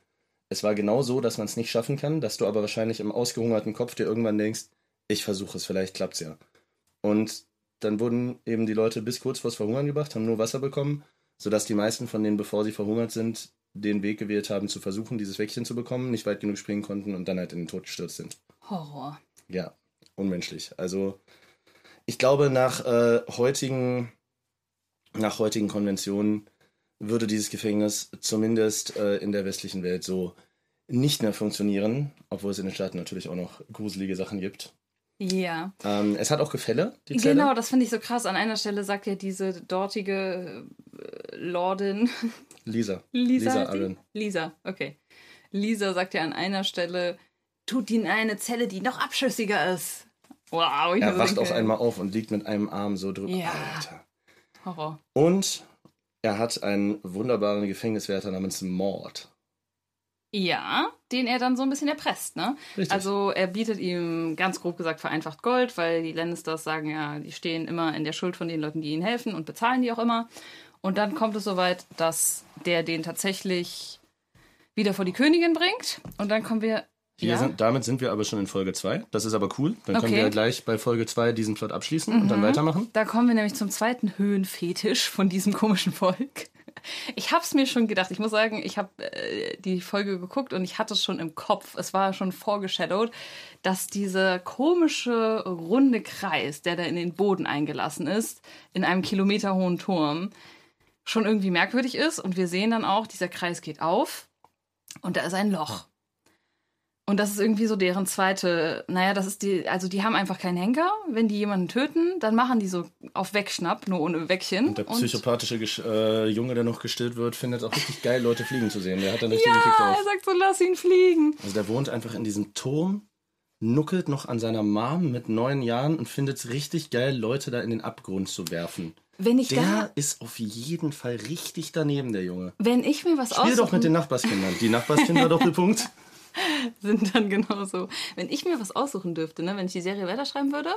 es war genau so, dass man es nicht schaffen kann, dass du aber wahrscheinlich im ausgehungerten Kopf dir irgendwann denkst, ich versuche es, vielleicht klappt's ja. Und dann wurden eben die Leute bis kurz vors Verhungern gebracht, haben nur Wasser bekommen, sodass die meisten von denen, bevor sie verhungert sind, den Weg gewählt haben, zu versuchen, dieses Weckchen zu bekommen, nicht weit genug springen konnten und dann halt in den Tod gestürzt sind. Horror. Ja, unmenschlich. Also ich glaube, nach äh, heutigen, nach heutigen Konventionen würde dieses Gefängnis zumindest äh, in der westlichen Welt so nicht mehr funktionieren, obwohl es in den Staaten natürlich auch noch gruselige Sachen gibt. Ja. Ähm, es hat auch Gefälle, die Zelle. Genau, das finde ich so krass. An einer Stelle sagt ja diese dortige äh, Lordin, Lisa. Lisa, Lisa? Arryn. Lisa, okay. Lisa sagt ja an einer Stelle, tut ihn in eine Zelle, die noch abschüssiger ist. Wow. ich Er wacht auf einmal auf und liegt mit einem Arm so drüber. Ja. Alter. Horror. Und er hat einen wunderbaren Gefängniswärter namens Mord. Ja, den er dann so ein bisschen erpresst, ne? Richtig. Also er bietet ihm ganz grob gesagt vereinfacht Gold, weil die Lannisters sagen ja, die stehen immer in der Schuld von den Leuten, die ihnen helfen und bezahlen die auch immer. Und dann kommt es soweit, dass der den tatsächlich wieder vor die Königin bringt. Und dann kommen wir. Ja? sind, damit sind wir aber schon in Folge 2. Das ist aber cool. Dann können Okay. wir gleich bei Folge 2 diesen Plot abschließen und dann weitermachen. Da kommen wir nämlich zum zweiten Höhenfetisch von diesem komischen Volk. [laughs] Ich habe es mir schon gedacht. Ich muss sagen, ich habe äh, die Folge geguckt und ich hatte es schon im Kopf. Es war schon vorgeshadowed, dass dieser komische runde Kreis, der da in den Boden eingelassen ist, in einem kilometerhohen Turm, schon irgendwie merkwürdig ist. Und wir sehen dann auch, dieser Kreis geht auf und da ist ein Loch. Und das ist irgendwie so deren zweite, naja, das ist die, also die haben einfach keinen Henker. Wenn die jemanden töten, dann machen die so auf Wegschnapp, nur ohne Weckchen. Und der psychopathische Gesch- äh, Junge, der noch gestillt wird, findet es auch richtig geil, Leute fliegen zu sehen. Der hat dann richtig einen Kick ja, drauf. er sagt so, lass ihn fliegen. Also der wohnt einfach in diesem Turm, nuckelt noch an seiner Mom mit neun Jahren und findet es richtig geil, Leute da in den Abgrund zu werfen. Wenn ich Der da, ist auf jeden Fall richtig daneben, der Junge. wenn ich mir was Spiel doch mit den aussuchen, Nachbarskindern. Die Nachbarskinder [laughs] Doppelpunkt. [laughs] sind dann genauso. Wenn ich mir was aussuchen dürfte, ne, wenn ich die Serie weiterschreiben würde,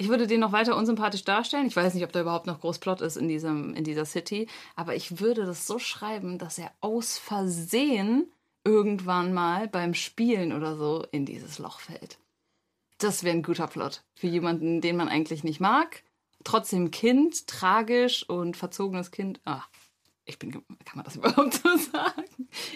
ich würde den noch weiter unsympathisch darstellen. Ich weiß nicht, ob da überhaupt noch groß Plot ist in, diesem, in dieser City, aber ich würde das so schreiben, dass er aus Versehen irgendwann mal beim Spielen oder so in dieses Loch fällt. Das wäre ein guter Plot für jemanden, den man eigentlich nicht mag. Trotzdem Kind, tragisch und verzogenes Kind. Ah, ich bin, kann man das [laughs] überhaupt so sagen?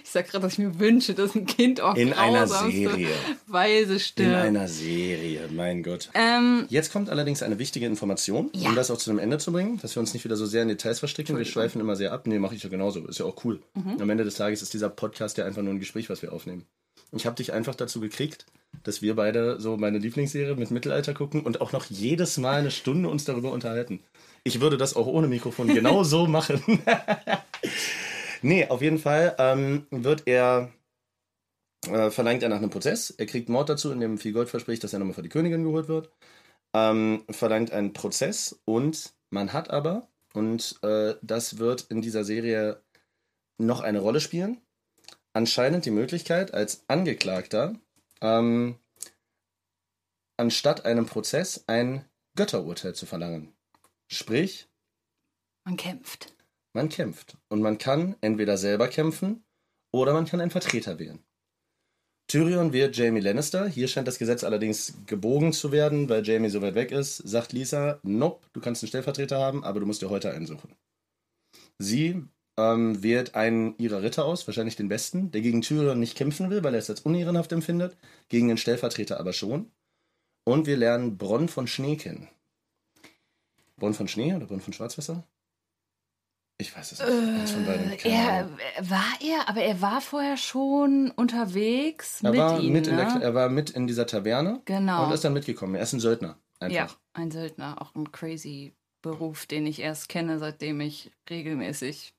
Ich sag gerade, dass ich mir wünsche, dass ein Kind auch In einer Serie. Weise In stirbt. einer Serie, mein Gott. ähm, Jetzt kommt allerdings eine wichtige Information, Ja. um das auch zu einem Ende zu bringen, dass wir uns nicht wieder so sehr in Details verstricken. Wir schweifen immer sehr ab. Nee, mache ich ja genauso. Ist ja auch cool. Mhm. Am Ende des Tages ist dieser Podcast ja einfach nur ein Gespräch, was wir aufnehmen. Ich habe dich einfach dazu gekriegt, dass wir beide so meine Lieblingsserie mit Mittelalter gucken und auch noch jedes Mal eine Stunde uns darüber unterhalten. Ich würde das auch ohne Mikrofon genau so [laughs] machen. [laughs] nee, auf jeden Fall ähm, wird er äh, verlangt er nach einem Prozess. Er kriegt Mord dazu, in dem viel Gold verspricht, dass er nochmal vor die Königin geholt wird. Ähm, verlangt einen Prozess und man hat aber, und äh, das wird in dieser Serie noch eine Rolle spielen, anscheinend die Möglichkeit, als Angeklagter ähm, anstatt einem Prozess ein Götterurteil zu verlangen. Sprich, man kämpft. man kämpft. Und man kann entweder selber kämpfen oder man kann einen Vertreter wählen. Tyrion wird Jamie Lannister. Hier scheint das Gesetz allerdings gebogen zu werden, weil Jamie so weit weg ist. Sagt Lisa, nope, du kannst einen Stellvertreter haben, aber du musst dir heute einen suchen. Sie ähm, wählt einen ihrer Ritter aus, wahrscheinlich den besten, der gegen Tyrion nicht kämpfen will, weil er es als unehrenhaft empfindet, gegen den Stellvertreter aber schon. Und wir lernen Bronn von Schnee kennen. Bronn von Schnee oder Bronn von Schwarzwasser? Ich weiß es nicht. Eins von beiden. Er, Ahnung. war er, aber er war vorher schon unterwegs Er mit war, ihnen, mit in ne? der, er war mit in dieser Taverne Genau. und ist dann mitgekommen. Er ist ein Söldner. Einfach. Ja, ein Söldner, auch ein crazy Beruf, den ich erst kenne, seitdem ich regelmäßig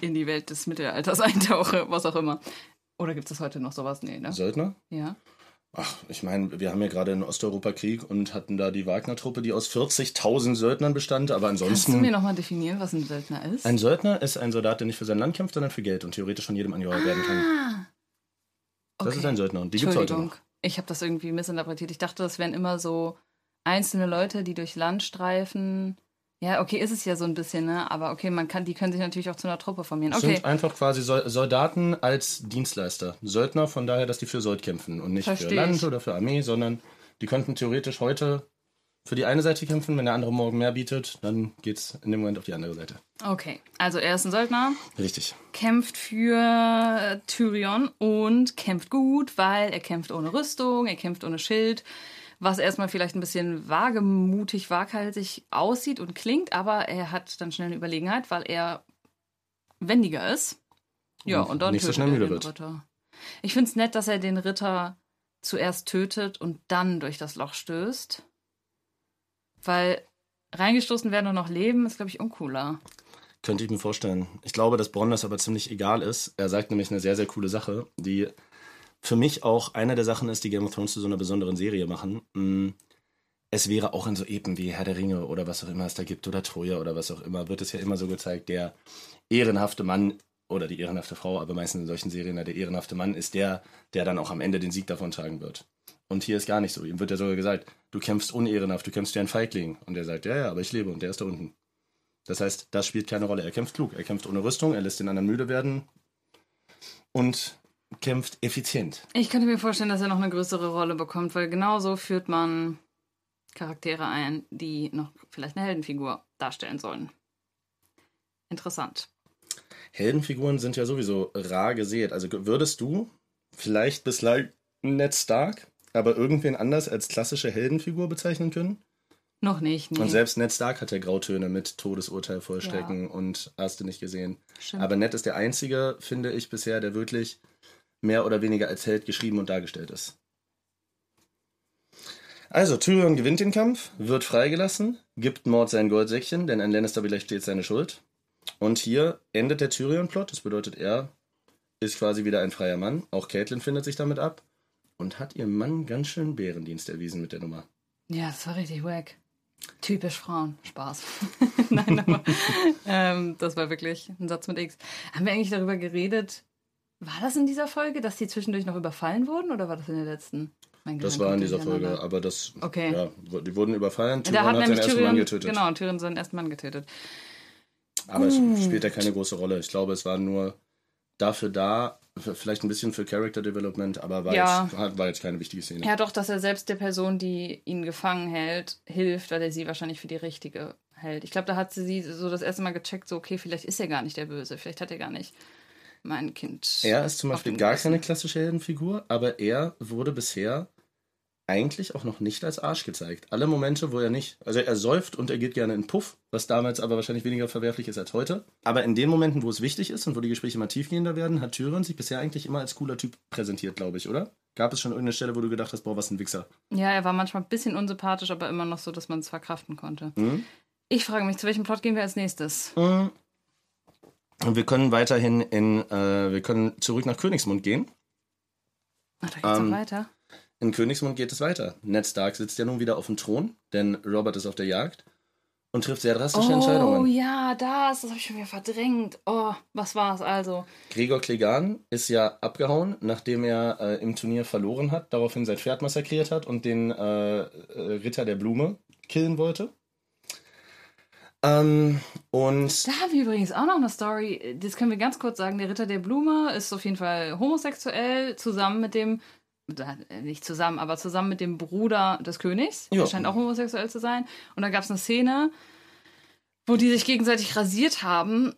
in die Welt des Mittelalters [laughs] eintauche, was auch immer. Oder gibt es heute noch sowas? Nee, ne? Söldner? Ja. Ach, ich meine, wir haben ja gerade in Osteuropa Krieg und hatten da die Wagner-Truppe, die aus 40.000 Söldnern bestand, aber Kannst du ansonsten. mir nochmal definieren, was ein Söldner ist? Ein Söldner ist ein Soldat, der nicht für sein Land kämpft, sondern für Geld und theoretisch von jedem angeheuert werden kann. ah. Das ist ein Söldner und die gibt es heute noch. ich habe das irgendwie missinterpretiert. Ich dachte, das wären immer so einzelne Leute, die durch Land streifen. Ja, okay, ist es ja so ein bisschen, ne? Aber okay, man kann, die können sich natürlich auch zu einer Truppe formieren. Okay, sind einfach quasi Sol- Soldaten als Dienstleister. Söldner von daher, dass die für Sold kämpfen und nicht für Versteh Land ich. oder für Armee, sondern die könnten theoretisch heute für die eine Seite kämpfen. Wenn der andere morgen mehr bietet, dann geht's in dem Moment auf die andere Seite. okay. Also er ist ein Söldner, Richtig. kämpft für Tyrion und kämpft gut, weil er kämpft ohne Rüstung, er kämpft ohne Schild, was erstmal vielleicht ein bisschen wagemutig, waghalsig aussieht und klingt, aber er hat dann schnell eine Überlegenheit, weil er wendiger ist. Ja, Und und dann nicht so schnell er den wird. Ritter. Ich finde es nett, dass er den Ritter zuerst tötet und dann durch das Loch stößt. Weil reingestoßen werden und noch leben, ist, glaube ich, uncooler. Könnte ich mir vorstellen. Ich glaube, dass Bronn das aber ziemlich egal ist. Er sagt nämlich eine sehr, sehr coole Sache, die für mich auch eine der Sachen ist, die Game of Thrones zu so einer besonderen Serie machen. Mm, Es wäre auch in so Epen wie Herr der Ringe oder was auch immer es da gibt oder Troja oder was auch immer, wird es ja immer so gezeigt, der ehrenhafte Mann oder die ehrenhafte Frau, aber meistens in solchen Serien der ehrenhafte Mann ist der, der dann auch am Ende den Sieg davon tragen wird. Und hier ist gar nicht so. Ihm wird ja sogar gesagt, du kämpfst unehrenhaft, du kämpfst wie ein Feigling. Und er sagt, ja, ja, aber ich lebe und der ist da unten. Das heißt, das spielt keine Rolle. Er kämpft klug, er kämpft ohne Rüstung, er lässt den anderen müde werden und kämpft effizient. Ich könnte mir vorstellen, dass er noch eine größere Rolle bekommt, weil genau so führt man Charaktere ein, die noch vielleicht eine Heldenfigur darstellen sollen. Interessant. Heldenfiguren sind ja sowieso rar gesät. Also würdest du vielleicht bislang Ned Stark, aber irgendwen anders als klassische Heldenfigur bezeichnen können? Noch nicht, nee. Und selbst Ned Stark hat ja Grautöne mit Todesurteil vollstrecken und hast du nicht gesehen. Stimmt. Aber Ned ist der einzige, finde ich bisher, der wirklich mehr oder weniger als Held geschrieben und dargestellt ist. Also, Tyrion gewinnt den Kampf, wird freigelassen, gibt Mord sein Goldsäckchen, denn ein Lannister vielleicht steht seine Schuld. Und hier endet der Tyrion-Plot, das bedeutet, er ist quasi wieder ein freier Mann. Auch Caitlin findet sich damit ab und hat ihrem Mann ganz schön Bärendienst erwiesen mit der Nummer. Ja, das war richtig wack. Typisch Frauen. Spaß. [laughs] Nein, aber [laughs] ähm, das war wirklich ein Satz mit X. Haben wir eigentlich darüber geredet? War das in dieser Folge, dass die zwischendurch noch überfallen wurden oder war das in der letzten? Das war in dieser. Folge, aber das, Okay. ja, die wurden überfallen. Da Tyrion hat hat seinen ersten Mann Tyrion, getötet. genau, Tyrion seinen ersten Mann getötet. Aber es spielt ja keine große Rolle. Ich glaube, es war nur dafür da, vielleicht ein bisschen für Character Development, aber war, Ja. jetzt, war jetzt keine wichtige Szene. Ja, doch, dass er selbst der Person, die ihn gefangen hält, hilft, weil er sie wahrscheinlich für die richtige hält. Ich glaube, da hat sie sie so das erste Mal gecheckt, so, okay, vielleicht ist er gar nicht der Böse, vielleicht hat er gar nicht mein Kind. Er ist zum Beispiel gar keine klassische Heldenfigur, aber er wurde bisher eigentlich auch noch nicht als Arsch gezeigt. Alle Momente, wo er nicht, also er säuft und er geht gerne in Puff, was damals aber wahrscheinlich weniger verwerflich ist als heute. Aber in den Momenten, wo es wichtig ist und wo die Gespräche mal tiefgehender werden, hat Tyrion sich bisher eigentlich immer als cooler Typ präsentiert, glaube ich, oder? Gab es schon irgendeine Stelle, wo du gedacht hast, boah, was ein Wichser? Ja, er war manchmal ein bisschen unsympathisch, aber immer noch so, dass man es verkraften konnte. Mhm. Ich frage mich, zu welchem Plot gehen wir als nächstes? Mhm. Und wir können weiterhin in, äh, wir können zurück nach Königsmund gehen. Ach, da geht's Ähm, noch weiter. In Königsmund geht es weiter. Ned Stark sitzt ja nun wieder auf dem Thron, denn Robert ist auf der Jagd und trifft sehr drastische Oh Entscheidungen. ja, das, das habe ich schon wieder verdrängt. Oh, was war es also? Gregor Clegane ist ja abgehauen, nachdem er äh, im Turnier verloren hat, daraufhin sein Pferd massakriert hat und den äh, äh, Ritter der Blume killen wollte. Ähm, und Da haben wir übrigens auch noch eine Story. Das können wir ganz kurz sagen. Der Ritter der Blume ist auf jeden Fall homosexuell, zusammen mit dem, äh, nicht zusammen, aber zusammen mit dem Bruder des Königs. Ja. Der scheint auch homosexuell zu sein. Und da gab es eine Szene, wo die sich gegenseitig rasiert haben.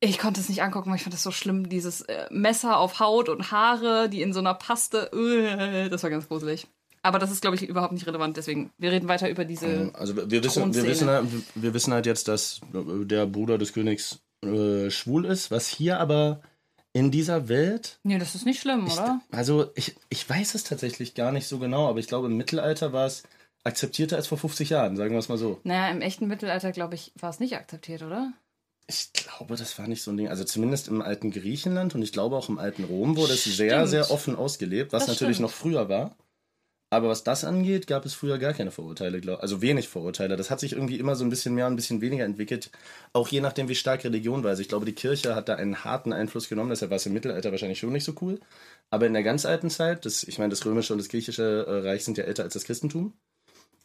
Ich konnte es nicht angucken, weil ich fand das so schlimm. Dieses äh, Messer auf Haut und Haare, die in so einer Paste. Äh, das war ganz gruselig. Aber das ist, glaube ich, überhaupt nicht relevant. Deswegen, wir reden weiter über diese. Also wir wissen, wir wissen, halt, wir wissen halt jetzt, dass der Bruder des Königs äh, schwul ist, was hier aber in dieser Welt, Nee, das ist nicht schlimm, ich, oder? also ich, ich weiß es tatsächlich gar nicht so genau, aber ich glaube im Mittelalter war es akzeptierter als vor 50 Jahren, sagen wir es mal so. Naja, im echten Mittelalter, glaube ich, war es nicht akzeptiert, oder? Ich glaube, das war nicht so ein Ding. Also zumindest im alten Griechenland und ich glaube auch im alten Rom wurde es sehr, Stimmt. sehr offen ausgelebt, was Das natürlich stimmt. noch früher war. Aber was das angeht, gab es früher gar keine Vorurteile, glaub, also wenig Vorurteile. Das hat sich irgendwie immer so ein bisschen mehr, ein bisschen weniger entwickelt. Auch je nachdem, wie stark Religion war. Also ich glaube, die Kirche hat da einen harten Einfluss genommen. Deshalb war es im Mittelalter wahrscheinlich schon nicht so cool. Aber in der ganz alten Zeit, das, ich meine, das römische und das griechische äh, Reich sind ja älter als das Christentum.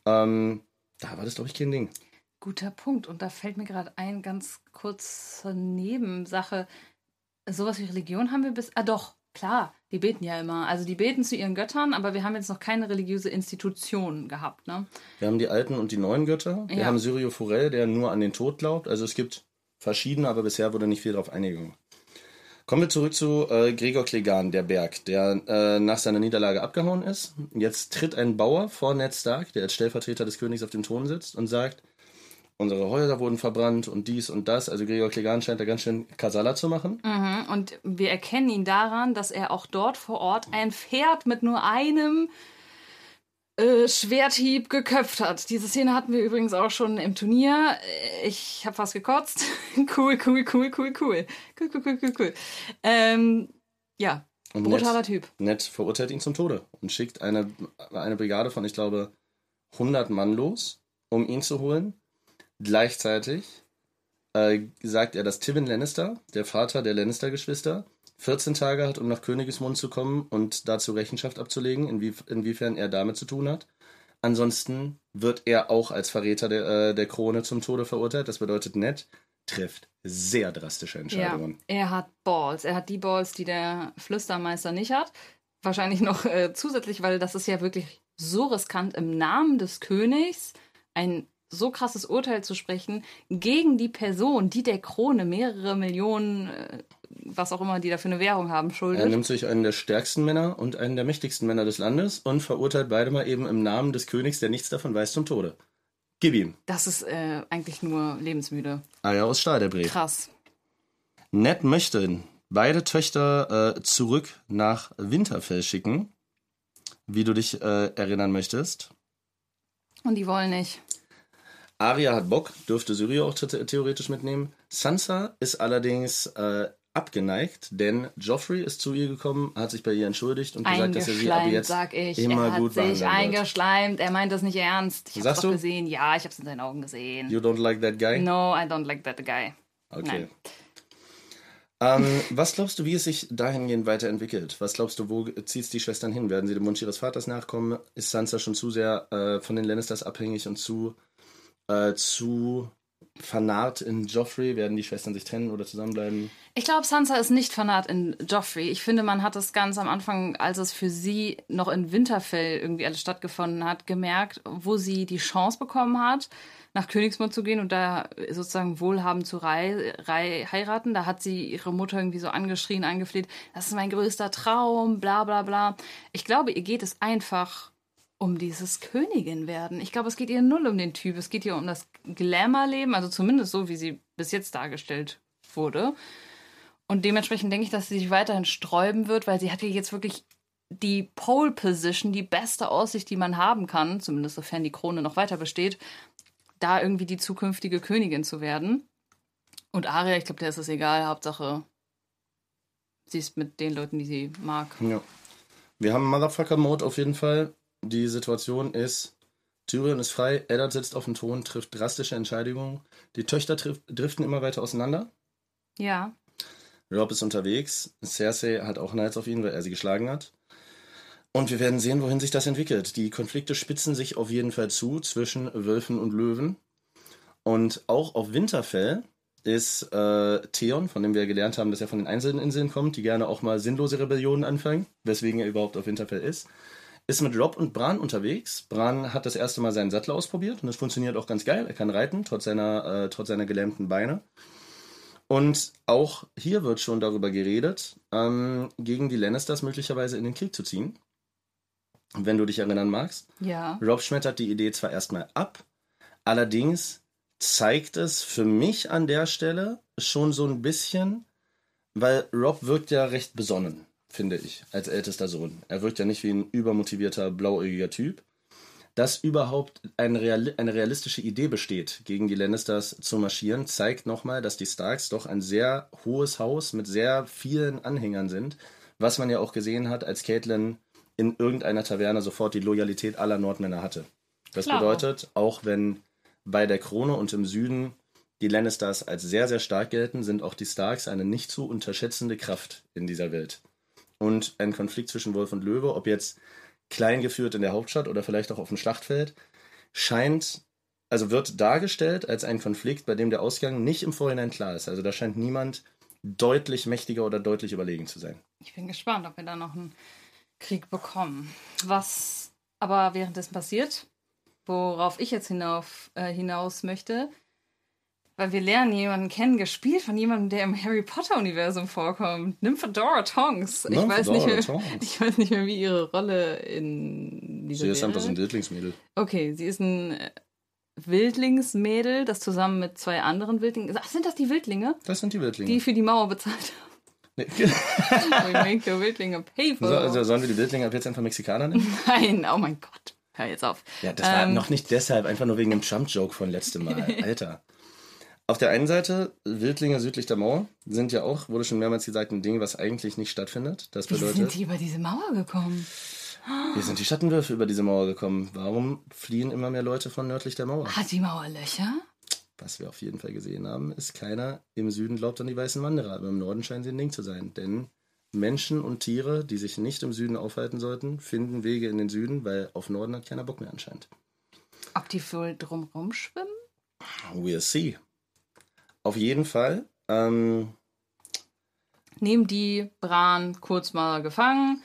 Ähm, da war das, glaube ich, kein Ding. Guter Punkt. Und da fällt mir gerade ein, ganz kurze Nebensache. Sowas wie Religion haben wir bis. Ah, doch, klar. Die beten ja immer. Also, die beten zu ihren Göttern, aber wir haben jetzt noch keine religiöse Institution gehabt, ne? Wir haben die alten und die neuen Götter. Wir Ja. haben Syrio Forel, der nur an den Tod glaubt. Also es gibt verschiedene, aber bisher wurde nicht viel darauf Einigung. Kommen wir zurück zu äh, Gregor Clegane, der Berg, der äh, nach seiner Niederlage abgehauen ist. Jetzt tritt ein Bauer vor Ned Stark, der als Stellvertreter des Königs auf dem Thron sitzt und sagt, unsere Häuser wurden verbrannt und dies und das. Also Gregor Clegane scheint da ganz schön Kasala zu machen. Mhm. Und wir erkennen ihn daran, dass er auch dort vor Ort ein Pferd mit nur einem äh, Schwerthieb geköpft hat. Diese Szene hatten wir übrigens auch schon im Turnier. Ich habe fast gekotzt. [laughs] cool, cool, cool, cool, cool. Cool, cool, cool, cool, cool. Ähm, ja, Und brutaler Ned, Typ. Ned verurteilt ihn zum Tode und schickt eine, eine Brigade von, ich glaube, 100 Mann los, um ihn zu holen. Gleichzeitig äh, sagt er, dass Tywin Lannister, der Vater der Lannister-Geschwister, 14 Tage hat, um nach Königsmund zu kommen und dazu Rechenschaft abzulegen, inwie inwiefern er damit zu tun hat. Ansonsten wird er auch als Verräter der, äh, der Krone zum Tode verurteilt. Das bedeutet, Ned trifft sehr drastische Entscheidungen. Ja, er hat Balls. Er hat die Balls, die der Flüstermeister nicht hat. Wahrscheinlich noch äh, zusätzlich, weil das ist ja wirklich so riskant, im Namen des Königs ein so krasses Urteil zu sprechen gegen die Person, die der Krone mehrere Millionen, äh, was auch immer die da für eine Währung haben, schuldet. Er nimmt sich einen der stärksten Männer und einen der mächtigsten Männer des Landes und verurteilt beide mal eben im Namen des Königs, der nichts davon weiß, zum Tode. Gib ihm. Das ist äh, eigentlich nur lebensmüde. Eier aus Stahl, der Brief. Krass. Ned möchte beide Töchter äh, zurück nach Winterfell schicken, wie du dich äh, erinnern möchtest. Und die wollen nicht. Arya hat Bock, dürfte Syrio auch the- theoretisch mitnehmen. Sansa ist allerdings äh, abgeneigt, denn Joffrey ist zu ihr gekommen, hat sich bei ihr entschuldigt und gesagt, dass er sie ab Eingeschleimt, jetzt sag ich. immer er hat gut sich wird. eingeschleimt. Er meint das nicht ernst. Ich hab's Sagst doch du? gesehen. Ja, ich hab's in seinen Augen gesehen. You don't like that guy? No, I don't like that guy. Okay. Ähm, was glaubst du, wie es sich dahingehend weiterentwickelt? Was glaubst du, wo zieht's die Schwestern hin? Werden sie dem Wunsch ihres Vaters nachkommen? Ist Sansa schon zu sehr äh, von den Lannisters abhängig und zu, äh, zu vernarrt in Joffrey? Werden die Schwestern sich trennen oder zusammenbleiben? Ich glaube, Sansa ist nicht fanat in Joffrey. Ich finde, man hat es ganz am Anfang, als es für sie noch in Winterfell irgendwie alles stattgefunden hat, gemerkt, wo sie die Chance bekommen hat, nach Königsmund zu gehen und da sozusagen wohlhabend zu rei rei heiraten. Da hat sie ihre Mutter irgendwie so angeschrien, angefleht, das ist mein größter Traum, bla bla bla. Ich glaube, ihr geht es einfach um dieses Königin werden. Ich glaube, es geht ihr null um den Typ. Es geht ihr um das Glamour-Leben, also zumindest so, wie sie bis jetzt dargestellt wurde. Und dementsprechend denke ich, dass sie sich weiterhin sträuben wird, weil sie hat ja jetzt wirklich die Pole Position, die beste Aussicht, die man haben kann, zumindest sofern die Krone noch weiter besteht, da irgendwie die zukünftige Königin zu werden. Und Arya, ich glaube, der ist es egal. Hauptsache, sie ist mit den Leuten, die sie mag. Ja. Wir haben Motherfucker-Mode auf jeden Fall. Die Situation ist, Tyrion ist frei, Eddard sitzt auf dem Thron, trifft drastische Entscheidungen. Die Töchter driften immer weiter auseinander. Ja. Rob ist unterwegs. Cersei hat auch Nights auf ihn, weil er sie geschlagen hat. Und wir werden sehen, wohin sich das entwickelt. Die Konflikte spitzen sich auf jeden Fall zu zwischen Wölfen und Löwen. Und auch auf Winterfell ist äh, Theon, von dem wir gelernt haben, dass er von den einzelnen Inseln kommt, die gerne auch mal sinnlose Rebellionen anfangen, weswegen er überhaupt auf Winterfell ist, ist mit Rob und Bran unterwegs. Bran hat das erste Mal seinen Sattel ausprobiert und das funktioniert auch ganz geil. Er kann reiten, trotz seiner, äh, trotz seiner gelähmten Beine. Und auch hier wird schon darüber geredet, ähm, gegen die Lannisters möglicherweise in den Krieg zu ziehen. Wenn du dich erinnern magst. Ja. Rob schmettert die Idee zwar erstmal ab, allerdings zeigt es für mich an der Stelle schon so ein bisschen, weil Rob wirkt ja recht besonnen, finde ich, als ältester Sohn. Er wirkt ja nicht wie ein übermotivierter, blauäugiger Typ. Dass überhaupt eine, reali eine realistische Idee besteht, gegen die Lannisters zu marschieren, zeigt nochmal, dass die Starks doch ein sehr hohes Haus mit sehr vielen Anhängern sind, was man ja auch gesehen hat, als Caitlin in irgendeiner Taverne sofort die Loyalität aller Nordmänner hatte. Das Klar. bedeutet, auch wenn bei der Krone und im Süden die Lannisters als sehr, sehr stark gelten, sind auch die Starks eine nicht zu unterschätzende Kraft in dieser Welt. Und ein Konflikt zwischen Wolf und Löwe, ob jetzt klein geführt in der Hauptstadt oder vielleicht auch auf dem Schlachtfeld, scheint, also wird dargestellt als ein Konflikt, bei dem der Ausgang nicht im Vorhinein klar ist. Also da scheint niemand deutlich mächtiger oder deutlich überlegen zu sein. Ich bin gespannt, ob wir da noch einen Krieg bekommen. Was aber währenddessen passiert, worauf ich jetzt hinauf, äh, hinaus möchte, weil wir lernen jemanden kennen, gespielt von jemandem, der im Harry Potter-Universum vorkommt. Nymphadora Tonks. Ich, weiß nicht Nymphadora mehr, [laughs] Tonks. ich weiß nicht mehr, wie ihre Rolle in dieser Sie ist einfach so ein Wildlingsmädel. Okay, sie ist ein äh, Wildlingsmädel, das zusammen mit zwei anderen Wildlingen. Ach, sind das die Wildlinge, Das sind die Wildlinge. die für die Mauer bezahlt haben? [laughs] We make the Wildlinge pay for. so, also sollen wir die Wildlinge ab jetzt einfach Mexikaner nennen? [laughs] Nein, oh mein Gott. Hör jetzt auf. Ja, das war Ähm. noch nicht deshalb, einfach nur wegen dem Trump-Joke von letztem Mal. Alter. Auf der einen Seite, Wildlinge südlich der Mauer sind ja auch, wurde schon mehrmals gesagt, ein Ding, was eigentlich nicht stattfindet. Das Wie sind bedeutet, die über diese Mauer gekommen? hier sind die Schattenwürfe über diese Mauer gekommen. Warum fliehen immer mehr Leute von nördlich der Mauer? Hat die Mauer Löcher? was wir auf jeden Fall gesehen haben, ist keiner im Süden glaubt an die weißen Wanderer, aber im Norden scheinen sie ein Ding zu sein. Denn Menschen und Tiere, die sich nicht im Süden aufhalten sollten, finden Wege in den Süden, weil auf Norden hat keiner Bock mehr anscheinend. Ob die wohl drumrum schwimmen? We'll see. Auf jeden Fall. Ähm, Nehmen die Bran kurz mal gefangen.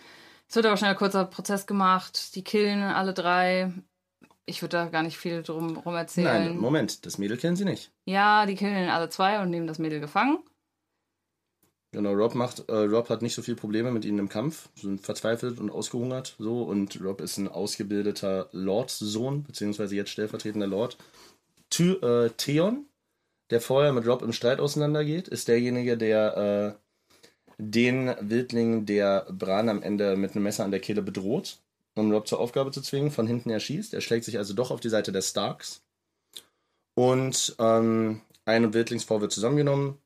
Es wird aber schnell ein kurzer Prozess gemacht. Die killen alle drei. Ich würde da gar nicht viel drum rum erzählen. nein, Moment, das Mädel kennen sie nicht. Ja, die killen alle zwei und nehmen das Mädel gefangen. Genau, Rob macht, äh, Rob hat nicht so viel Probleme mit ihnen im Kampf, sind verzweifelt und ausgehungert so und Rob ist ein ausgebildeter Lords-Sohn, beziehungsweise jetzt stellvertretender Lord. Ty äh, Theon, der vorher mit Rob im Streit auseinandergeht, ist derjenige, der äh, den Wildling, der Bran am Ende mit einem Messer an der Kehle bedroht, um Rob zur Aufgabe zu zwingen, von hinten erschießt. Er schlägt sich also doch auf die Seite der Starks. Und ähm, eine Wildlingsfrau wird zusammengenommen.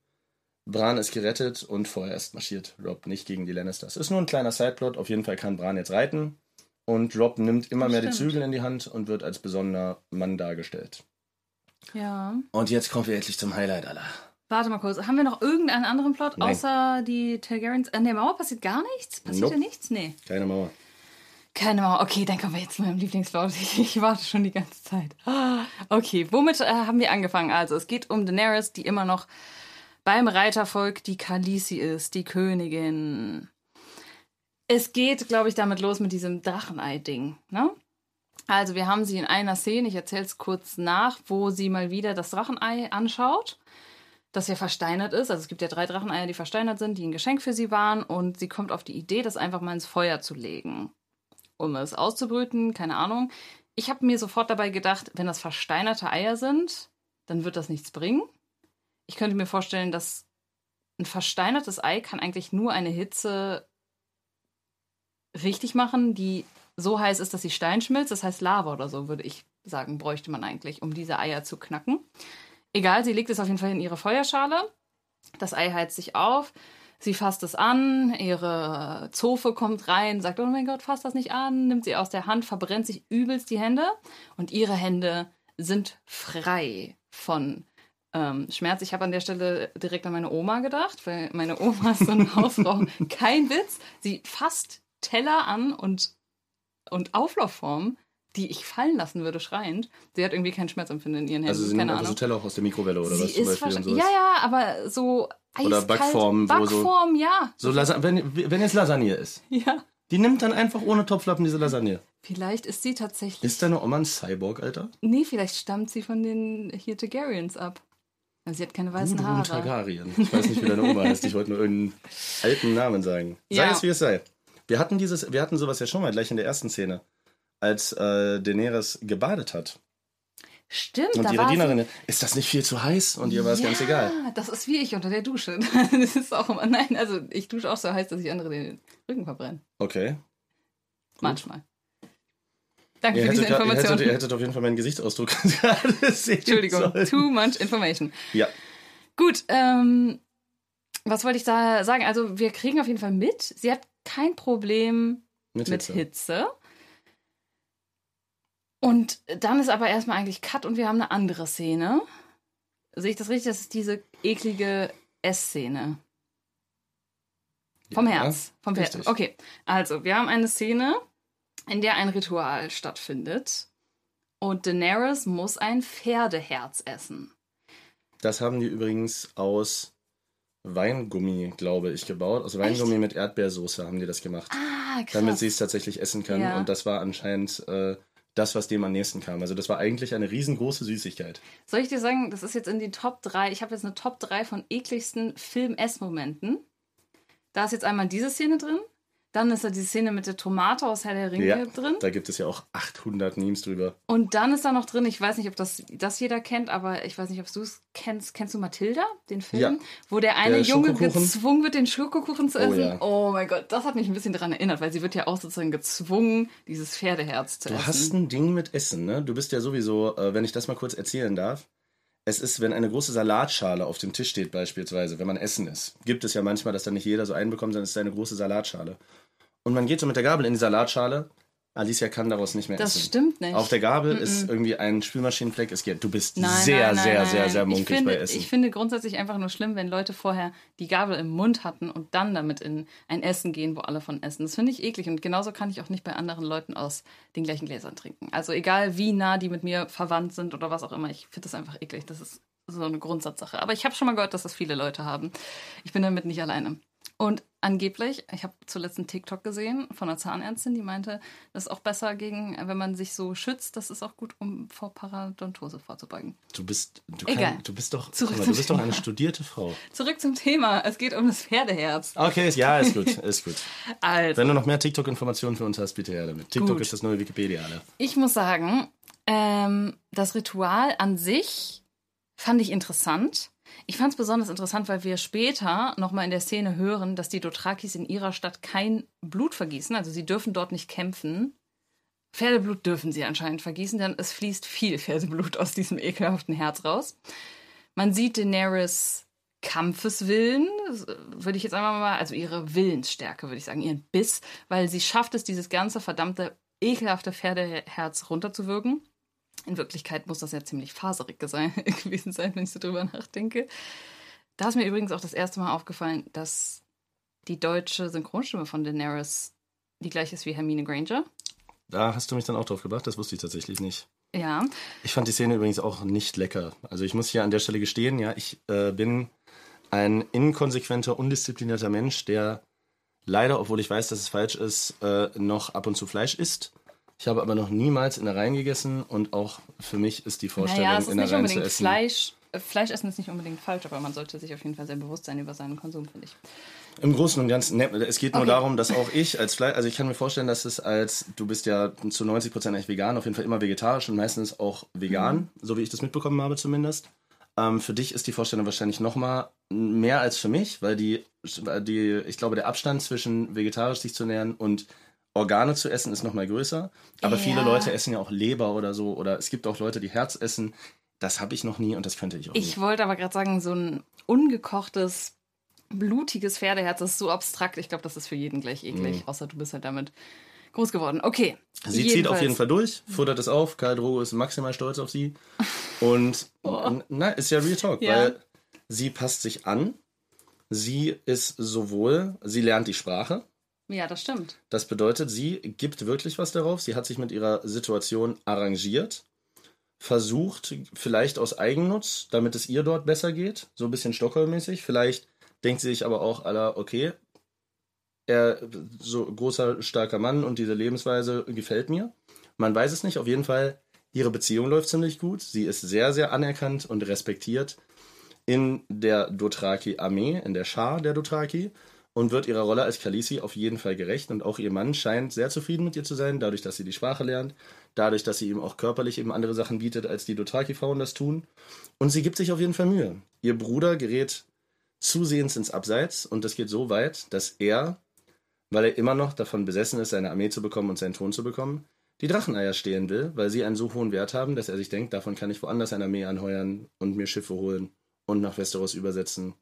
Bran ist gerettet und vorerst marschiert Rob nicht gegen die Lannisters. Ist nur ein kleiner Sideplot. Auf jeden Fall kann Bran jetzt reiten. Und Rob nimmt immer Das mehr die stimmt. Zügel in die Hand und wird als besonderer Mann dargestellt. Ja. Und jetzt kommen wir endlich zum Highlight aller. Warte mal kurz. Haben wir noch irgendeinen anderen Plot Nein. außer die Targaryens? An der Mauer passiert gar nichts? Passiert Nope. da nichts? Nee. Keine Mauer. Keine Mauer. Okay, dann kommen wir jetzt zu meinem Lieblingsplot. Ich, [laughs] ich warte schon die ganze Zeit. Ah, Okay, womit äh, haben wir angefangen? Also, es geht um Daenerys, die immer noch beim Reitervolk die Khaleesi ist, die Königin. Es geht, glaube ich, damit los mit diesem Drachenei-Ding, ne? Also, wir haben sie in einer Szene, ich erzähle es kurz nach, wo sie mal wieder das Drachenei anschaut, das ja versteinert ist. Also, es gibt ja drei Dracheneier, die versteinert sind, die ein Geschenk für sie waren. Und sie kommt auf die Idee, das einfach mal ins Feuer zu legen um es auszubrüten, keine Ahnung. Ich habe mir sofort dabei gedacht, wenn das versteinerte Eier sind, dann wird das nichts bringen. Ich könnte mir vorstellen, dass ein versteinertes Ei kann eigentlich nur eine Hitze richtig machen, die so heiß ist, dass sie Stein schmilzt. Das heißt Lava oder so, würde ich sagen, bräuchte man eigentlich, um diese Eier zu knacken. Egal, sie legt es auf jeden Fall in ihre Feuerschale. Das Ei heizt sich auf. Sie fasst es an, ihre Zofe kommt rein, sagt, oh mein Gott, fass das nicht an, nimmt sie aus der Hand, verbrennt sich übelst die Hände und ihre Hände sind frei von ähm, Schmerz. Ich habe an der Stelle direkt an meine Oma gedacht, weil meine Oma ist so eine [laughs] Hausfrau. Kein Witz. Sie fasst Teller an und, und Auflaufformen, die ich fallen lassen würde, schreiend. Sie hat irgendwie keinen Schmerzempfinden in ihren Händen. Also sie nimmt keine einfach so. Teller auch aus der Mikrowelle oder Sie was zum ist Beispiel und sowas. Ja, ja, aber so Oder eiskalt. Wo so- Backform, ja. So Lasa wenn, wenn jetzt Lasagne ist. Ja. Die nimmt dann einfach ohne Topflappen diese Lasagne. Vielleicht ist sie tatsächlich. Ist deine Oma ein Cyborg, Alter? nee, vielleicht stammt sie von den hier Targaryens ab. Also sie hat keine weißen Gudrun Haare. Targaryen. Ich weiß nicht, wie deine Oma heißt. Ich wollte nur irgendeinen alten Namen sagen. Sei Ja. es, wie es sei. Wir hatten, dieses, wir hatten sowas ja schon mal gleich in der ersten Szene, als äh, Daenerys gebadet hat. Stimmt, Und da ihre war Dienerin, ist das nicht viel zu heiß? Und ihr war es ja, ganz egal. das ist wie ich unter der Dusche. [laughs] Das ist auch immer. Nein, also ich dusche auch so heiß, dass ich andere den Rücken verbrenne. Okay. Manchmal. Danke Ihr für diese hättet, ihr, Information. hättet, ihr hättet auf jeden Fall meinen Gesichtsausdruck [laughs] gerade sehen Entschuldigung, sollen. too much information. Ja. Gut, ähm, was wollte ich da sagen? Also wir kriegen auf jeden Fall mit, sie hat kein Problem Mit mit Hitze. Hitze. Und dann ist aber erstmal eigentlich Cut und wir haben eine andere Szene. Sehe ich das richtig? Das ist diese eklige Essszene. Vom Ja, Herz. Vom Herz. Okay, also wir haben eine Szene, in der ein Ritual stattfindet. Und Daenerys muss ein Pferdeherz essen. Das haben die übrigens aus Weingummi, glaube ich, gebaut. Aus Weingummi mit Erdbeersoße haben die das gemacht. Ah, krass. damit sie es tatsächlich essen kann. Ja. Und das war anscheinend äh, das, was dem am nächsten kam. Also das war eigentlich eine riesengroße Süßigkeit. Soll ich dir sagen, das ist jetzt in die Top 3. Ich habe jetzt eine Top 3 von ekligsten Film-Ess-Momenten. Da ist jetzt einmal diese Szene drin. Dann ist da die Szene mit der Tomate aus Herr der Ringe Ja, drin. da gibt es ja auch 800 Memes drüber. Und dann ist da noch drin, ich weiß nicht, ob das, das jeder kennt, aber ich weiß nicht, ob du es kennst. Kennst du Mathilda, den Film? Ja. Wo der eine Der Junge gezwungen wird, den Schokokuchen zu Oh essen. ja. Oh mein Gott, das hat mich ein bisschen daran erinnert, weil sie wird ja auch sozusagen gezwungen, dieses Pferdeherz zu Du essen. hast ein Ding mit Essen, ne? Du bist ja sowieso, äh, wenn ich das mal kurz erzählen darf. Es ist, wenn eine große Salatschale auf dem Tisch steht, beispielsweise, wenn man essen ist. Gibt es ja manchmal, dass dann nicht jeder so einbekommt, sondern es ist eine große Salatschale. Und man geht so mit der Gabel in die Salatschale, Alicia kann daraus nicht mehr Das essen. stimmt nicht. Auf der Gabel ist irgendwie ein Spülmaschinenfleck. Es geht. Du bist Nein, sehr, nein, nein, sehr, nein, sehr, sehr ich munkig finde, bei Essen. Ich finde grundsätzlich einfach nur schlimm, wenn Leute vorher die Gabel im Mund hatten und dann damit in ein Essen gehen, wo alle von essen. Das finde ich eklig und genauso kann ich auch nicht bei anderen Leuten aus den gleichen Gläsern trinken. Also egal wie nah die mit mir verwandt sind oder was auch immer, ich finde das einfach eklig. Das ist so eine Grundsatzsache. Aber ich habe schon mal gehört, dass das viele Leute haben. Ich bin damit nicht alleine. Und angeblich, ich habe zuletzt einen TikTok gesehen von einer Zahnärztin, die meinte, das ist auch besser gegen, wenn man sich so schützt, das ist auch gut, um vor Parodontose vorzubeugen. du bist, du, Egal. kann, du bist doch, Zurück mal, du bist doch eine studierte Frau. Zurück zum Thema. Es geht um das Pferdeherz. Okay, ja, ist gut, ist gut. Also, Wenn du noch mehr TikTok-Informationen für uns hast, bitte her damit. TikTok Gut. ist das neue Wikipedia, alle. ich muss sagen, ähm, das Ritual an sich fand ich interessant. Ich fand es besonders interessant, weil wir später nochmal in der Szene hören, dass die Dothrakis in ihrer Stadt kein Blut vergießen. Also sie dürfen dort nicht kämpfen. Pferdeblut dürfen sie anscheinend vergießen, denn es fließt viel Pferdeblut aus diesem ekelhaften Herz raus. Man sieht Daenerys Kampfeswillen, würde ich jetzt einmal mal, also ihre Willensstärke, würde ich sagen, ihren Biss, weil sie schafft es, dieses ganze verdammte, ekelhafte Pferdeherz runterzuwirken. In Wirklichkeit muss das ja ziemlich faserig [laughs] gewesen sein, wenn ich so drüber nachdenke. Da ist mir übrigens auch das erste Mal aufgefallen, dass die deutsche Synchronstimme von Daenerys die gleiche ist wie Hermine Granger. Da hast du mich dann auch drauf gebracht, das wusste ich tatsächlich nicht. Ja, Ich fand die Szene übrigens auch nicht lecker. Also ich muss hier an der Stelle gestehen, ja, ich äh, bin ein inkonsequenter, undisziplinierter Mensch, der leider, obwohl ich weiß, dass es falsch ist, äh, noch ab und zu Fleisch isst. Ich habe aber noch niemals Innereien gegessen und auch für mich ist die Vorstellung, naja, es ist nicht Innereien zu unbedingt essen. Fleisch. äh, Fleischessen ist nicht unbedingt falsch, aber man sollte sich auf jeden Fall sehr bewusst sein über seinen Konsum, finde ich. Im Großen und Ganzen, ne, es geht nur Okay. darum, dass auch ich als Fleisch, also ich kann mir vorstellen, dass es als, du bist ja zu 90 Prozent eigentlich vegan, auf jeden Fall immer vegetarisch und meistens auch vegan, Mhm. so wie ich das mitbekommen habe zumindest. Ähm, für dich ist die Vorstellung wahrscheinlich noch mal mehr als für mich, weil die, die, ich glaube, der Abstand zwischen vegetarisch sich zu ernähren und Organe zu essen ist noch mal größer. Aber Ja. viele Leute essen ja auch Leber oder so, oder es gibt auch Leute, die Herz essen. Das habe ich noch nie und das könnte ich auch Ich nie. wollte aber gerade sagen, so ein ungekochtes, blutiges Pferdeherz das ist so abstrakt. Ich glaube, das ist für jeden gleich eklig, außer du bist halt damit groß geworden. Okay. Sie zieht auf jedenfalls. jeden Fall durch, futtert es auf. Karl Drogo ist maximal stolz auf sie. Und [laughs] Oh. na, ist ja Real Talk, Ja. weil sie passt sich an. Sie ist sowohl, sie lernt die Sprache. Ja, das stimmt. Das bedeutet, sie gibt wirklich was darauf. Sie hat sich mit ihrer Situation arrangiert, versucht vielleicht aus Eigennutz, damit es ihr dort besser geht, so ein bisschen Stockholm-mäßig. Vielleicht denkt sie sich aber auch, aller, okay, er so großer, starker Mann und diese Lebensweise gefällt mir. Man weiß es nicht. Auf jeden Fall, ihre Beziehung läuft ziemlich gut. Sie ist sehr, sehr anerkannt und respektiert in der Dothraki-Armee, in der Schar der Dothraki und wird ihrer Rolle als Khaleesi auf jeden Fall gerecht. Und auch ihr Mann scheint sehr zufrieden mit ihr zu sein, dadurch, dass sie die Sprache lernt, dadurch, dass sie ihm auch körperlich eben andere Sachen bietet, als die Dothraki-Frauen das tun. Und sie gibt sich auf jeden Fall Mühe. Ihr Bruder gerät zusehends ins Abseits und das geht so weit, dass er, weil er immer noch davon besessen ist, seine Armee zu bekommen und seinen Thron zu bekommen, die Dracheneier stehlen will, weil sie einen so hohen Wert haben, dass er sich denkt, davon kann ich woanders eine Armee anheuern und mir Schiffe holen und nach Westeros übersetzen,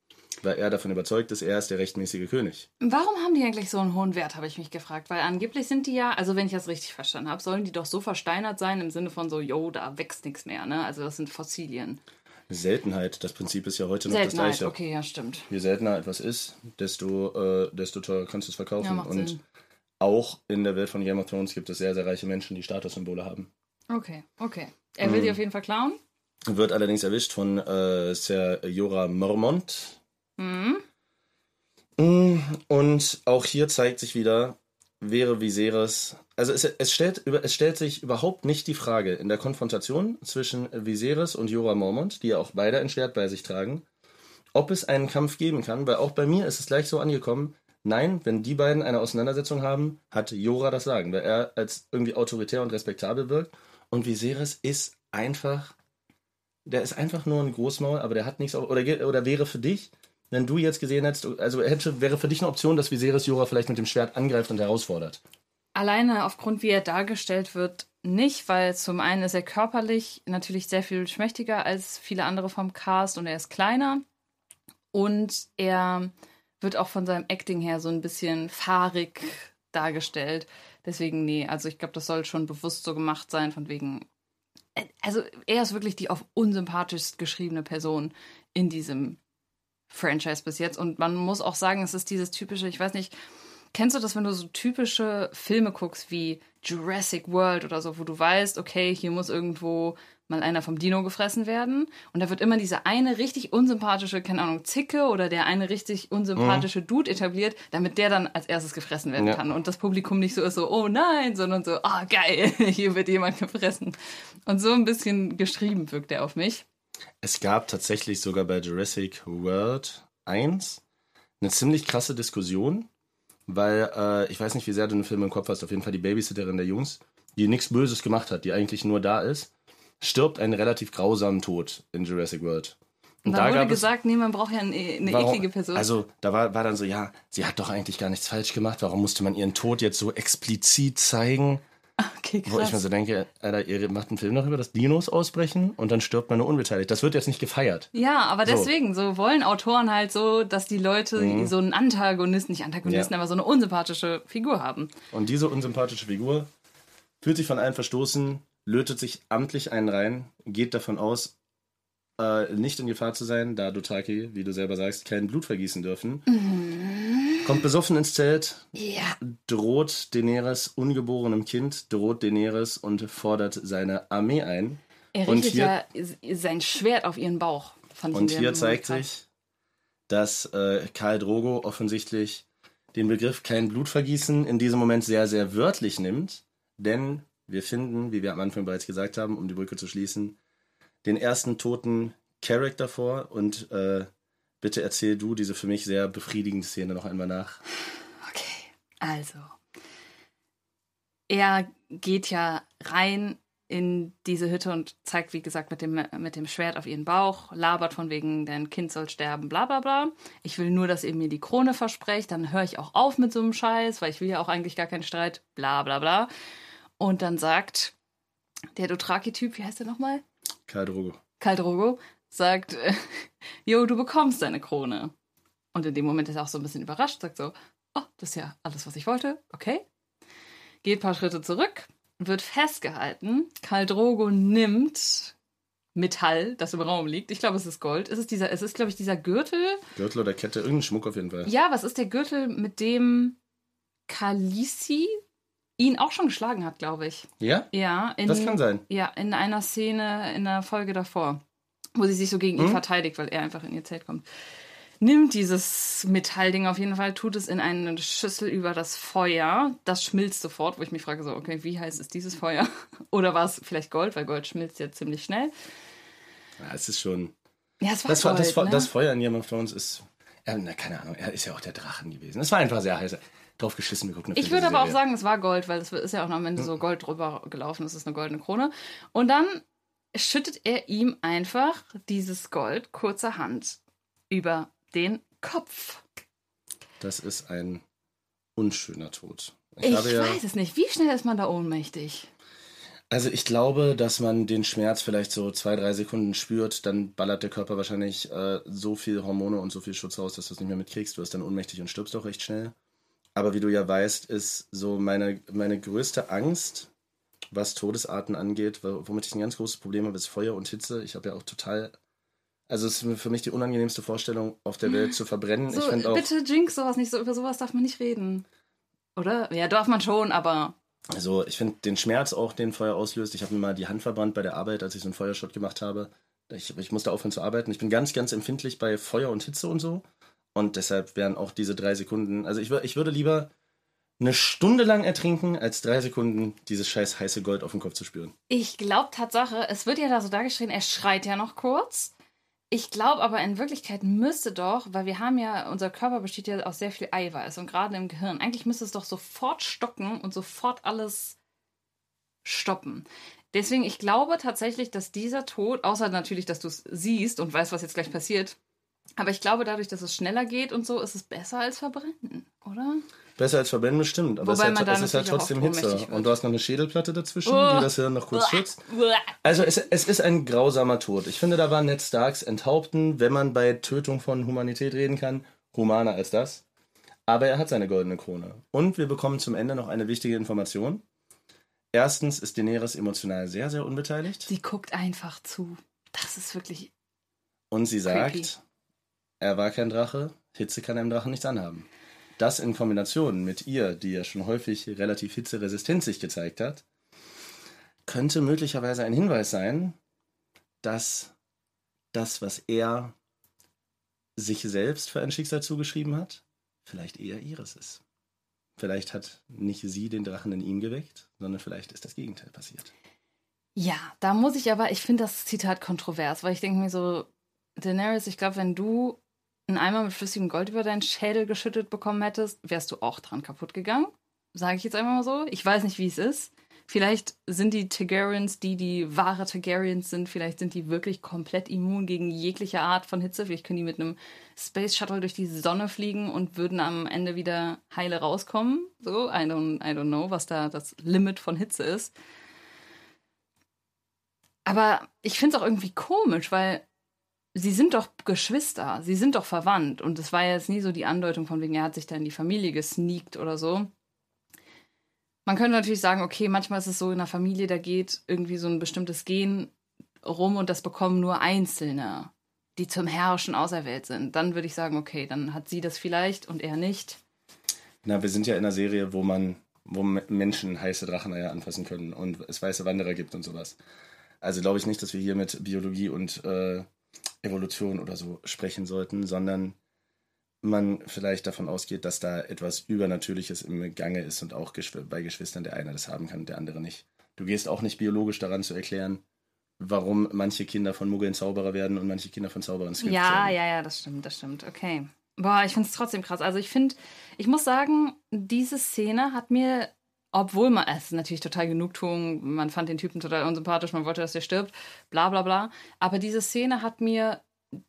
weil er davon überzeugt ist, er ist der rechtmäßige König. Warum haben die eigentlich so einen hohen Wert, habe ich mich gefragt. Weil angeblich sind die ja, also wenn ich das richtig verstanden habe, sollen die doch so versteinert sein im Sinne von so, yo, da wächst nichts mehr, ne? Also das sind Fossilien. Seltenheit, das Prinzip ist ja heute noch das gleiche. okay, ja, stimmt. Je seltener etwas ist, desto, äh, desto teurer kannst du es verkaufen. Ja, macht und Sinn. auch in der Welt von Game of Thrones gibt es sehr, sehr reiche Menschen, die Statussymbole haben. Okay, okay. Er will Mhm. die auf jeden Fall klauen. Wird allerdings erwischt von äh, Ser Jorah Mormont. Mhm. Mm, Und auch hier zeigt sich wieder, wäre Viserys. Also es, es, stellt, es stellt sich überhaupt nicht die Frage in der Konfrontation zwischen Viserys und Jorah Mormont, die ja auch beide ein Schwert bei sich tragen, ob es einen Kampf geben kann, weil auch bei mir ist es gleich so angekommen, nein, wenn die beiden eine Auseinandersetzung haben, hat Jorah das Sagen, weil er als irgendwie autoritär und respektabel wirkt. Und Viserys ist einfach, der ist einfach nur ein Großmaul, aber der hat nichts, oder, oder wäre für dich, wenn du jetzt gesehen hättest, also hätte, wäre für dich eine Option, dass Viserys Jorah vielleicht mit dem Schwert angreift und herausfordert. Alleine aufgrund, wie er dargestellt wird, nicht, weil zum einen ist er körperlich natürlich sehr viel schmächtiger als viele andere vom Cast und er ist kleiner. Und er wird auch von seinem Acting her so ein bisschen fahrig dargestellt. Deswegen, nee, also ich glaube, das soll schon bewusst so gemacht sein, von wegen. äh, Also er ist wirklich die auf unsympathischst geschriebene Person in diesem Franchise bis jetzt. Und man muss auch sagen, es ist dieses typische, ich weiß nicht, kennst du das, wenn du so typische Filme guckst wie Jurassic World oder so, wo du weißt, okay, hier muss irgendwo mal einer vom Dino gefressen werden. Und da wird immer diese eine richtig unsympathische, keine Ahnung, Zicke oder der eine richtig unsympathische Dude etabliert, damit der dann als erstes gefressen werden Ja. kann. Und das Publikum nicht so ist so, oh nein, sondern so, ah geil, [laughs] hier wird jemand gefressen. Und so ein bisschen geschrieben wirkt er auf mich. Es gab tatsächlich sogar bei Jurassic World 1 eine ziemlich krasse Diskussion, weil äh, ich weiß nicht, wie sehr du den Film im Kopf hast, auf jeden Fall die Babysitterin der Jungs, die nichts Böses gemacht hat, die eigentlich nur da ist, stirbt einen relativ grausamen Tod in Jurassic World. Und da wurde gesagt, nee, man braucht ja eine, eine Warum- eklige Person. Also, da war, war dann so, ja, sie hat doch eigentlich gar nichts falsch gemacht. Warum musste man ihren Tod jetzt so explizit zeigen? [laughs] okay, Wo ich mir krass. so denke, Alter, ihr macht einen Film darüber, dass Dinos ausbrechen und dann stirbt man nur unbeteiligt. Das wird jetzt nicht gefeiert. Ja, aber So. Mhm. deswegen, so wollen Autoren halt so, dass die Leute so einen Antagonisten, nicht Antagonisten, Ja. aber so eine unsympathische Figur haben. Und diese unsympathische Figur fühlt sich von allen verstoßen, lötet sich amtlich einen rein, geht davon aus, äh, nicht in Gefahr zu sein, da Dothraki, wie du selber sagst, kein Blut vergießen dürfen. Kommt besoffen ins Zelt, Ja. droht Daenerys ungeborenem Kind, droht Daenerys und fordert seine Armee ein. Er richtet ja sein Schwert auf ihren Bauch. Und hier zeigt Moment sich, dass äh, Karl Drogo offensichtlich den Begriff kein Blutvergießen in diesem Moment sehr, sehr wörtlich nimmt. Denn wir finden, wie wir am Anfang bereits gesagt haben, um die Brücke zu schließen, den ersten toten Charakter vor. Und äh, bitte erzähl du diese für mich sehr befriedigende Szene noch einmal nach. Okay, also. Er geht ja rein in diese Hütte und zeigt, wie gesagt, mit dem, mit dem Schwert auf ihren Bauch, labert von wegen, dein Kind soll sterben, bla bla bla. Ich will nur, dass ihr mir die Krone versprecht, dann höre ich auch auf mit so einem Scheiß, weil ich will ja auch eigentlich gar keinen Streit, bla bla bla. Und dann sagt der Dothraki-Typ, wie heißt der nochmal? Karl Drogo. Karl Drogo, sagt, äh, [laughs] Jo, du bekommst deine Krone. Und in dem Moment ist er auch so ein bisschen überrascht, sagt so, oh, das ist ja alles, was ich wollte, okay. Geht ein paar Schritte zurück, wird festgehalten. Karl Drogo nimmt Metall, das im Raum liegt. Ich glaube, es ist Gold. Es ist dieser, es ist, glaube ich, dieser Gürtel. Gürtel oder Kette, irgendein Schmuck auf jeden Fall. Ja, was ist der Gürtel, mit dem Khaleesi ihn auch schon geschlagen hat, glaube ich. Ja? Ja, in, Das kann sein. Ja, in einer Szene in der Folge davor, wo sie sich so gegen ihn Mhm. verteidigt, weil er einfach in ihr Zelt kommt. Nimmt dieses Metallding auf jeden Fall, tut es in eine Schüssel über das Feuer. Das schmilzt sofort, wo ich mich frage, so, okay, wie heiß ist dieses Feuer? [laughs] Oder war es vielleicht Gold, weil Gold schmilzt ja ziemlich schnell. Ja, es ist schon. Ja, es war Das, Gold, das, ne? das Feuer in Game of Thrones ist. Ja, na, keine Ahnung, er ist ja auch der Drachen gewesen. Es war einfach sehr heiß. Drauf geschissen, wir gucken eine Ich würde aber auch sagen, es war Gold, weil es ist ja auch noch am Ende so Gold drüber gelaufen. Es ist eine goldene Krone. Und dann schüttet er ihm einfach dieses Gold kurzerhand über den Kopf. Das ist ein unschöner Tod. Ich, habe ja, weiß es nicht. Wie schnell ist man da ohnmächtig? also ich glaube, dass man den Schmerz vielleicht so zwei, drei Sekunden spürt, dann ballert der Körper wahrscheinlich äh, so viel Hormone und so viel Schutz aus, dass du es nicht mehr mitkriegst. Du wirst dann ohnmächtig und stirbst auch recht schnell. Aber wie du ja weißt, ist so meine, meine größte Angst, was Todesarten angeht, wo- womit ich ein ganz großes Problem habe, ist Feuer und Hitze. Ich habe ja auch total. Also es ist für mich die unangenehmste Vorstellung, auf der Welt zu verbrennen. So, ich auch. bitte jinx sowas nicht. So, über sowas darf man nicht reden. Oder? Ja, darf man schon, aber. Also ich finde den Schmerz auch, den Feuer auslöst. Ich habe mir mal die Hand verbrannt bei der Arbeit, als ich so einen Feuerschott gemacht habe. Ich, ich musste aufhören zu arbeiten. Ich bin ganz, ganz empfindlich bei Feuer und Hitze und so. Und deshalb wären auch diese drei Sekunden. Also ich, ich würde lieber eine Stunde lang ertrinken, als drei Sekunden dieses scheiß heiße Gold auf dem Kopf zu spüren. Ich glaube Tatsache, es wird ja da so dargestellt, er schreit ja noch kurz. Ich glaube aber in Wirklichkeit müsste doch, weil wir haben ja, unser Körper besteht ja aus sehr viel Eiweiß und gerade im Gehirn, eigentlich müsste es doch sofort stocken und sofort alles stoppen. Deswegen, ich glaube tatsächlich, dass dieser Tod, außer natürlich, dass du es siehst und weißt, was jetzt gleich passiert, aber ich glaube, dadurch, dass es schneller geht und so, ist es besser als verbrennen, oder? Besser als verbrennen bestimmt, aber Wobei es da es ist halt trotzdem Hitze. Und du hast noch eine Schädelplatte dazwischen, Oh. die das Hirn noch kurz schützt. Also es, es ist ein grausamer Tod. Ich finde, da war Ned Starks Enthaupten, wenn man bei Tötung von Humanität reden kann, humaner als das. Aber er hat seine goldene Krone. Und wir bekommen zum Ende noch eine wichtige Information. Erstens ist Daenerys emotional sehr, sehr unbeteiligt. Sie guckt einfach zu. Das ist wirklich. Und sie sagt, Creepy. Er war kein Drache, Hitze kann einem Drachen nichts anhaben. Das in Kombination mit ihr, die ja schon häufig relativ hitzeresistent sich gezeigt hat, könnte möglicherweise ein Hinweis sein, dass das, was er sich selbst für ein Schicksal zugeschrieben hat, vielleicht eher ihres ist. Vielleicht hat nicht sie den Drachen in ihm geweckt, sondern vielleicht ist das Gegenteil passiert. Ja, da muss ich aber, ich finde das Zitat kontrovers, weil ich denke mir so, Daenerys, ich glaube, wenn du einen Eimer mit flüssigem Gold über deinen Schädel geschüttet bekommen hättest, wärst du auch dran kaputt gegangen. Sage ich jetzt einfach mal so. Ich weiß nicht, wie es ist. Vielleicht sind die Targaryens, die die wahre Targaryens sind, vielleicht sind die wirklich komplett immun gegen jegliche Art von Hitze. Vielleicht können die mit einem Space Shuttle durch die Sonne fliegen und würden am Ende wieder heile rauskommen. So, I don't, I don't know, was da das Limit von Hitze ist. Aber ich finde es auch irgendwie komisch, weil sie sind doch Geschwister, sie sind doch verwandt. Und es war ja jetzt nie so die Andeutung von wegen, er hat sich da in die Familie gesneakt oder so. Man könnte natürlich sagen, okay, manchmal ist es so in der Familie, da geht irgendwie so ein bestimmtes Gen rum und das bekommen nur Einzelne, die zum Herrschen auserwählt sind. Dann würde ich sagen, okay, dann hat sie das vielleicht und er nicht. Na, wir sind ja in einer Serie, wo man, wo Menschen heiße Dracheneier anfassen können und es weiße Wanderer gibt und sowas. Also glaube ich nicht, dass wir hier mit Biologie und äh, Evolution oder so sprechen sollten, sondern man vielleicht davon ausgeht, dass da etwas Übernatürliches im Gange ist und auch bei Geschwistern der eine das haben kann und der andere nicht. Du gehst auch nicht biologisch daran zu erklären, warum manche Kinder von Muggeln Zauberer werden und manche Kinder von Zauberern Swift Ja, werden. ja, ja, das stimmt, das stimmt. Okay. Boah, ich finde es trotzdem krass. Also ich finde, ich muss sagen, diese Szene hat mir, obwohl man, es ist natürlich total Genugtuung, man fand den Typen total unsympathisch, man wollte, dass der stirbt, bla bla bla. Aber diese Szene hat mir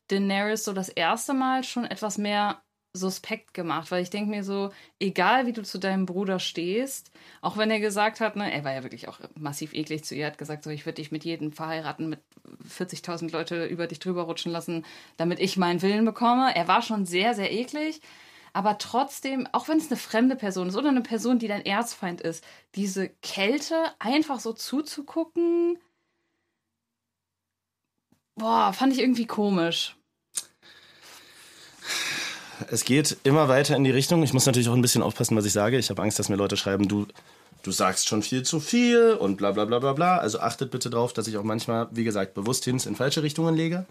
Daenerys so das erste Mal schon etwas mehr suspekt gemacht, weil ich denke mir so, egal wie du zu deinem Bruder stehst, auch wenn er gesagt hat, ne, er war ja wirklich auch massiv eklig zu ihr, hat gesagt, so, ich würde dich mit jedem verheiraten, mit 40.000 Leute über dich drüber rutschen lassen, damit ich meinen Willen bekomme. Er war schon sehr, sehr eklig, aber trotzdem, auch wenn es eine fremde Person ist oder eine Person, die dein Erzfeind ist, diese Kälte einfach so zuzugucken, boah, fand ich irgendwie komisch. Es geht immer weiter in die Richtung. Ich muss natürlich auch ein bisschen aufpassen, was ich sage. Ich habe Angst, dass mir Leute schreiben, du, du sagst schon viel zu viel und bla bla bla bla bla. Also achtet bitte drauf, dass ich auch manchmal, wie gesagt, bewusst Hints in falsche Richtungen lege.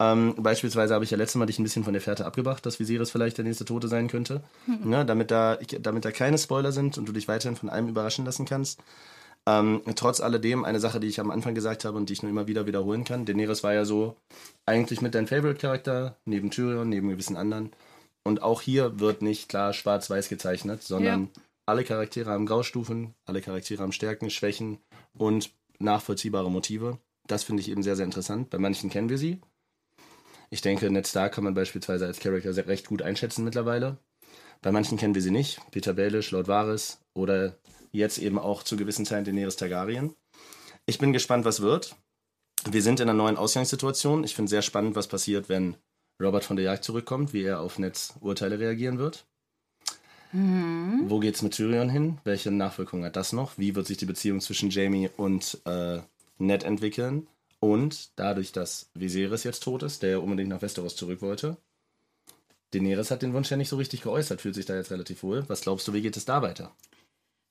Ähm, beispielsweise habe ich ja letztes Mal dich ein bisschen von der Fährte abgebracht, dass Viserys vielleicht der nächste Tote sein könnte. Ne, damit, da, damit da keine Spoiler sind und du dich weiterhin von allem überraschen lassen kannst. Ähm, trotz alledem, eine Sache, die ich am Anfang gesagt habe und die ich nur immer wieder wiederholen kann. Daenerys war ja so eigentlich mit dein Favorite-Charakter, neben Tyrion, neben gewissen anderen. Und auch hier wird nicht klar schwarz-weiß gezeichnet, sondern Ja. alle Charaktere haben Graustufen, alle Charaktere haben Stärken, Schwächen und nachvollziehbare Motive. Das finde ich eben sehr, sehr interessant. Bei manchen kennen wir sie. Ich denke, Ned Stark kann man beispielsweise als Charakter recht gut einschätzen mittlerweile. Bei manchen kennen wir sie nicht. Peter Baelish, Lord Varys oder jetzt eben auch zu gewissen Teilen Daenerys Targaryen. Ich bin gespannt, was wird. Wir sind in einer neuen Ausgangssituation. Ich finde sehr spannend, was passiert, wenn Robert von der Jagd zurückkommt, wie er auf Neds Urteile reagieren wird. Wo geht's mit Tyrion hin? Welche Nachwirkungen hat das noch? Wie wird sich die Beziehung zwischen Jamie und äh, Ned entwickeln? Und dadurch, dass Viserys jetzt tot ist, der ja unbedingt nach Westeros zurück wollte, Daenerys hat den Wunsch ja nicht so richtig geäußert, fühlt sich da jetzt relativ wohl. Was glaubst du, wie geht es da weiter?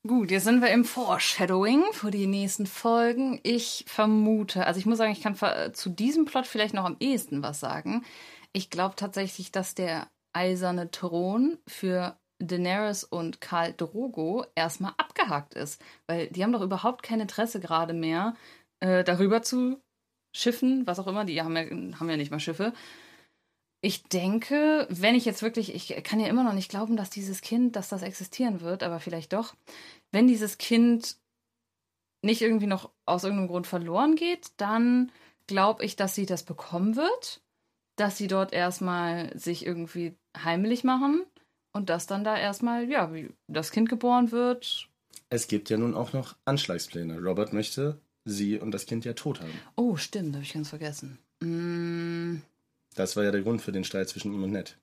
Gut, jetzt sind wir im Foreshadowing für die nächsten Folgen. Ich vermute, also ich muss sagen, ich kann zu diesem Plot vielleicht noch am ehesten was sagen. Ich glaube tatsächlich, dass der eiserne Thron für Daenerys und Karl Drogo erstmal abgehakt ist, weil die haben doch überhaupt kein Interesse gerade mehr, äh, darüber zu schiffen, was auch immer. Die haben ja, haben ja nicht mal Schiffe. Ich denke, wenn ich jetzt wirklich, ich kann ja immer noch nicht glauben, dass dieses Kind, dass das existieren wird, aber vielleicht doch, wenn dieses Kind nicht irgendwie noch aus irgendeinem Grund verloren geht, dann glaube ich, dass sie das bekommen wird, dass sie dort erstmal sich irgendwie heimlich machen und dass dann da erstmal, ja, das Kind geboren wird. Es gibt ja nun auch noch Anschlagspläne. Robert möchte sie und das Kind ja tot haben. Oh, stimmt, habe ich ganz vergessen. Mm, Das war ja der Grund für den Streit zwischen ihm und Ned.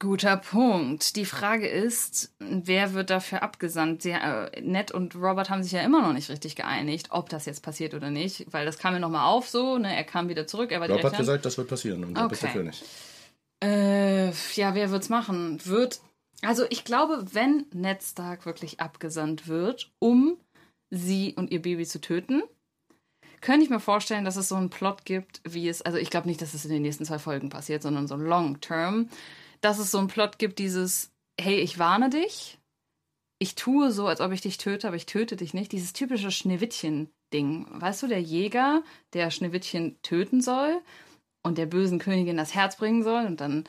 Guter Punkt. Die Frage ist, wer wird dafür abgesandt? Sie, äh, Ned und Robert haben sich ja immer noch nicht richtig geeinigt, ob das jetzt passiert oder nicht, weil das kam ja nochmal auf so, ne? Er kam wieder zurück, er war Rob die hat gesagt, das wird passieren und du bist der Okay. König. Äh, ja, wer wird's machen? Wird. Also ich glaube, wenn Ned Stark wirklich abgesandt wird, um sie und ihr Baby zu töten, könnte ich mir vorstellen, dass es so einen Plot gibt, wie es, also ich glaube nicht, dass es in den nächsten zwei Folgen passiert, sondern so long term, dass es so einen Plot gibt, dieses, hey, ich warne dich, ich tue so, als ob ich dich töte, aber ich töte dich nicht. Dieses typische Schneewittchen-Ding. Weißt du, der Jäger, der Schneewittchen töten soll und der bösen Königin das Herz bringen soll und dann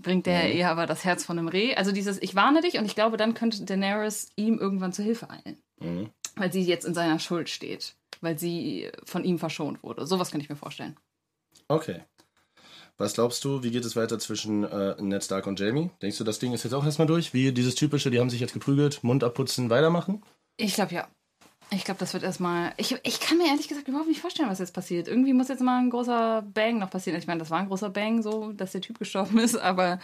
bringt der Mhm. ihr aber das Herz von einem Reh. Also dieses, ich warne dich und ich glaube, dann könnte Daenerys ihm irgendwann zu Hilfe eilen, Mhm. Weil sie jetzt in seiner Schuld steht, weil sie von ihm verschont wurde. Sowas könnte ich mir vorstellen. Okay. Was glaubst du, wie geht es weiter zwischen äh, Ned Stark und Jamie? Denkst du, das Ding ist jetzt auch erstmal durch? Wie dieses typische, die haben sich jetzt geprügelt, Mund abputzen, weitermachen? Ich glaube ja. Ich glaube, das wird erstmal. Ich, ich kann mir ehrlich gesagt überhaupt nicht vorstellen, was jetzt passiert. Irgendwie muss jetzt mal ein großer Bang noch passieren. Ich meine, das war ein großer Bang, so, dass der Typ gestorben ist, aber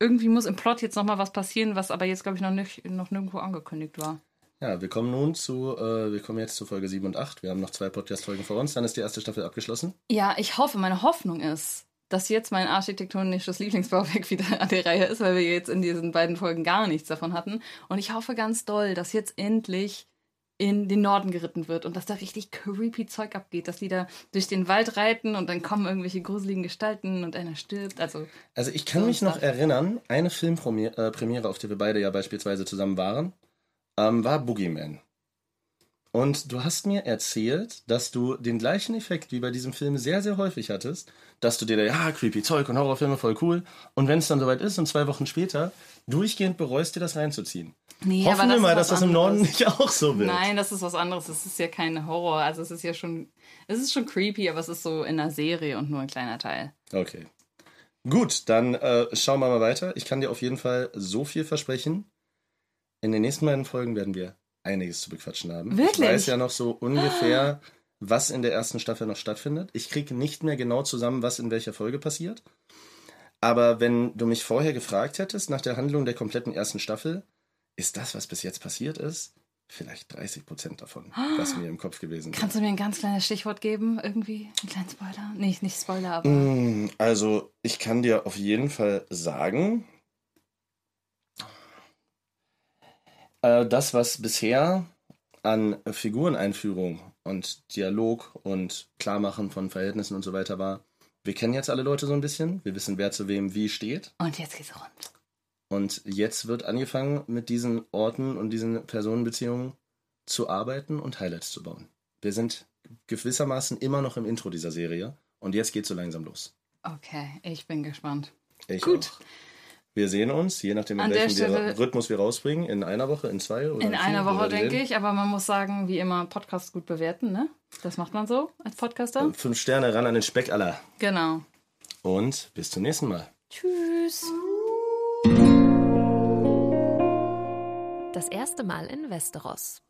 irgendwie muss im Plot jetzt noch mal was passieren, was aber jetzt, glaube ich, noch, nicht, noch nirgendwo angekündigt war. Ja, wir kommen nun zu, äh, wir kommen jetzt zu Folge 7 und 8. Wir haben noch zwei Podcast-Folgen vor uns, dann ist die erste Staffel abgeschlossen. Ja, ich hoffe, meine Hoffnung ist, dass jetzt mein architektonisches Lieblingsbauwerk [laughs] wieder an der Reihe ist, weil wir jetzt in diesen beiden Folgen gar nichts davon hatten. Und ich hoffe ganz doll, dass jetzt endlich in den Norden geritten wird und dass da richtig creepy Zeug abgeht, dass die da durch den Wald reiten und dann kommen irgendwelche gruseligen Gestalten und einer stirbt. Also, Also ich kann So mich noch erinnern, eine Filmpremiere, äh, auf der wir beide ja beispielsweise zusammen waren, ähm, war Boogeyman. Und du hast mir erzählt, dass du den gleichen Effekt wie bei diesem Film sehr, sehr häufig hattest, dass du dir da, ja, creepy Zeug und Horrorfilme, voll cool. Und wenn es dann soweit ist und zwei Wochen später, durchgehend bereust, dir das reinzuziehen. nee, Hoffen wir ist mal, dass das im Norden anderes. nicht auch so wird. Nein, das ist was anderes. Es ist ja kein Horror. Also es ist ja schon, es ist schon creepy, aber es ist so in einer Serie und nur ein kleiner Teil. Okay. Gut, dann äh, schauen wir mal weiter. Ich kann dir auf jeden Fall so viel versprechen. In den nächsten beiden Folgen werden wir einiges zu bequatschen haben. Wirklich? Ich weiß ja noch so ungefähr, was in der ersten Staffel noch stattfindet. Ich kriege nicht mehr genau zusammen, was in welcher Folge passiert. Aber wenn du mich vorher gefragt hättest, nach der Handlung der kompletten ersten Staffel, ist das, was bis jetzt passiert ist, vielleicht 30 Prozent davon, was mir im Kopf gewesen wäre. Kannst du mir ein ganz kleines Stichwort geben? Irgendwie? Einen kleinen Spoiler? Nee, nicht Spoiler, aber. Mm, Also, ich kann dir auf jeden Fall sagen, äh, das, was bisher an Figureneinführung und Dialog und Klarmachen von Verhältnissen und so weiter war, wir kennen jetzt alle Leute so ein bisschen, wir wissen, wer zu wem wie steht. Und jetzt geht's rund. Und jetzt wird angefangen, mit diesen Orten und diesen Personenbeziehungen zu arbeiten und Highlights zu bauen. Wir sind gewissermaßen immer noch im Intro dieser Serie und jetzt geht's so langsam los. Okay, ich bin gespannt. Ich Gut. Auch. Wir sehen uns, je nachdem, in An welchem wir- Stelle- Rhythmus wir rausbringen, in einer Woche, in zwei oder In vier, einer Woche, denke ich, aber man muss sagen, wie immer, Podcast gut bewerten, ne? Das macht man so als Podcaster. Fünf Sterne ran an den Speck aller. Genau. Und bis zum nächsten Mal. Tschüss. Das erste Mal in Westeros.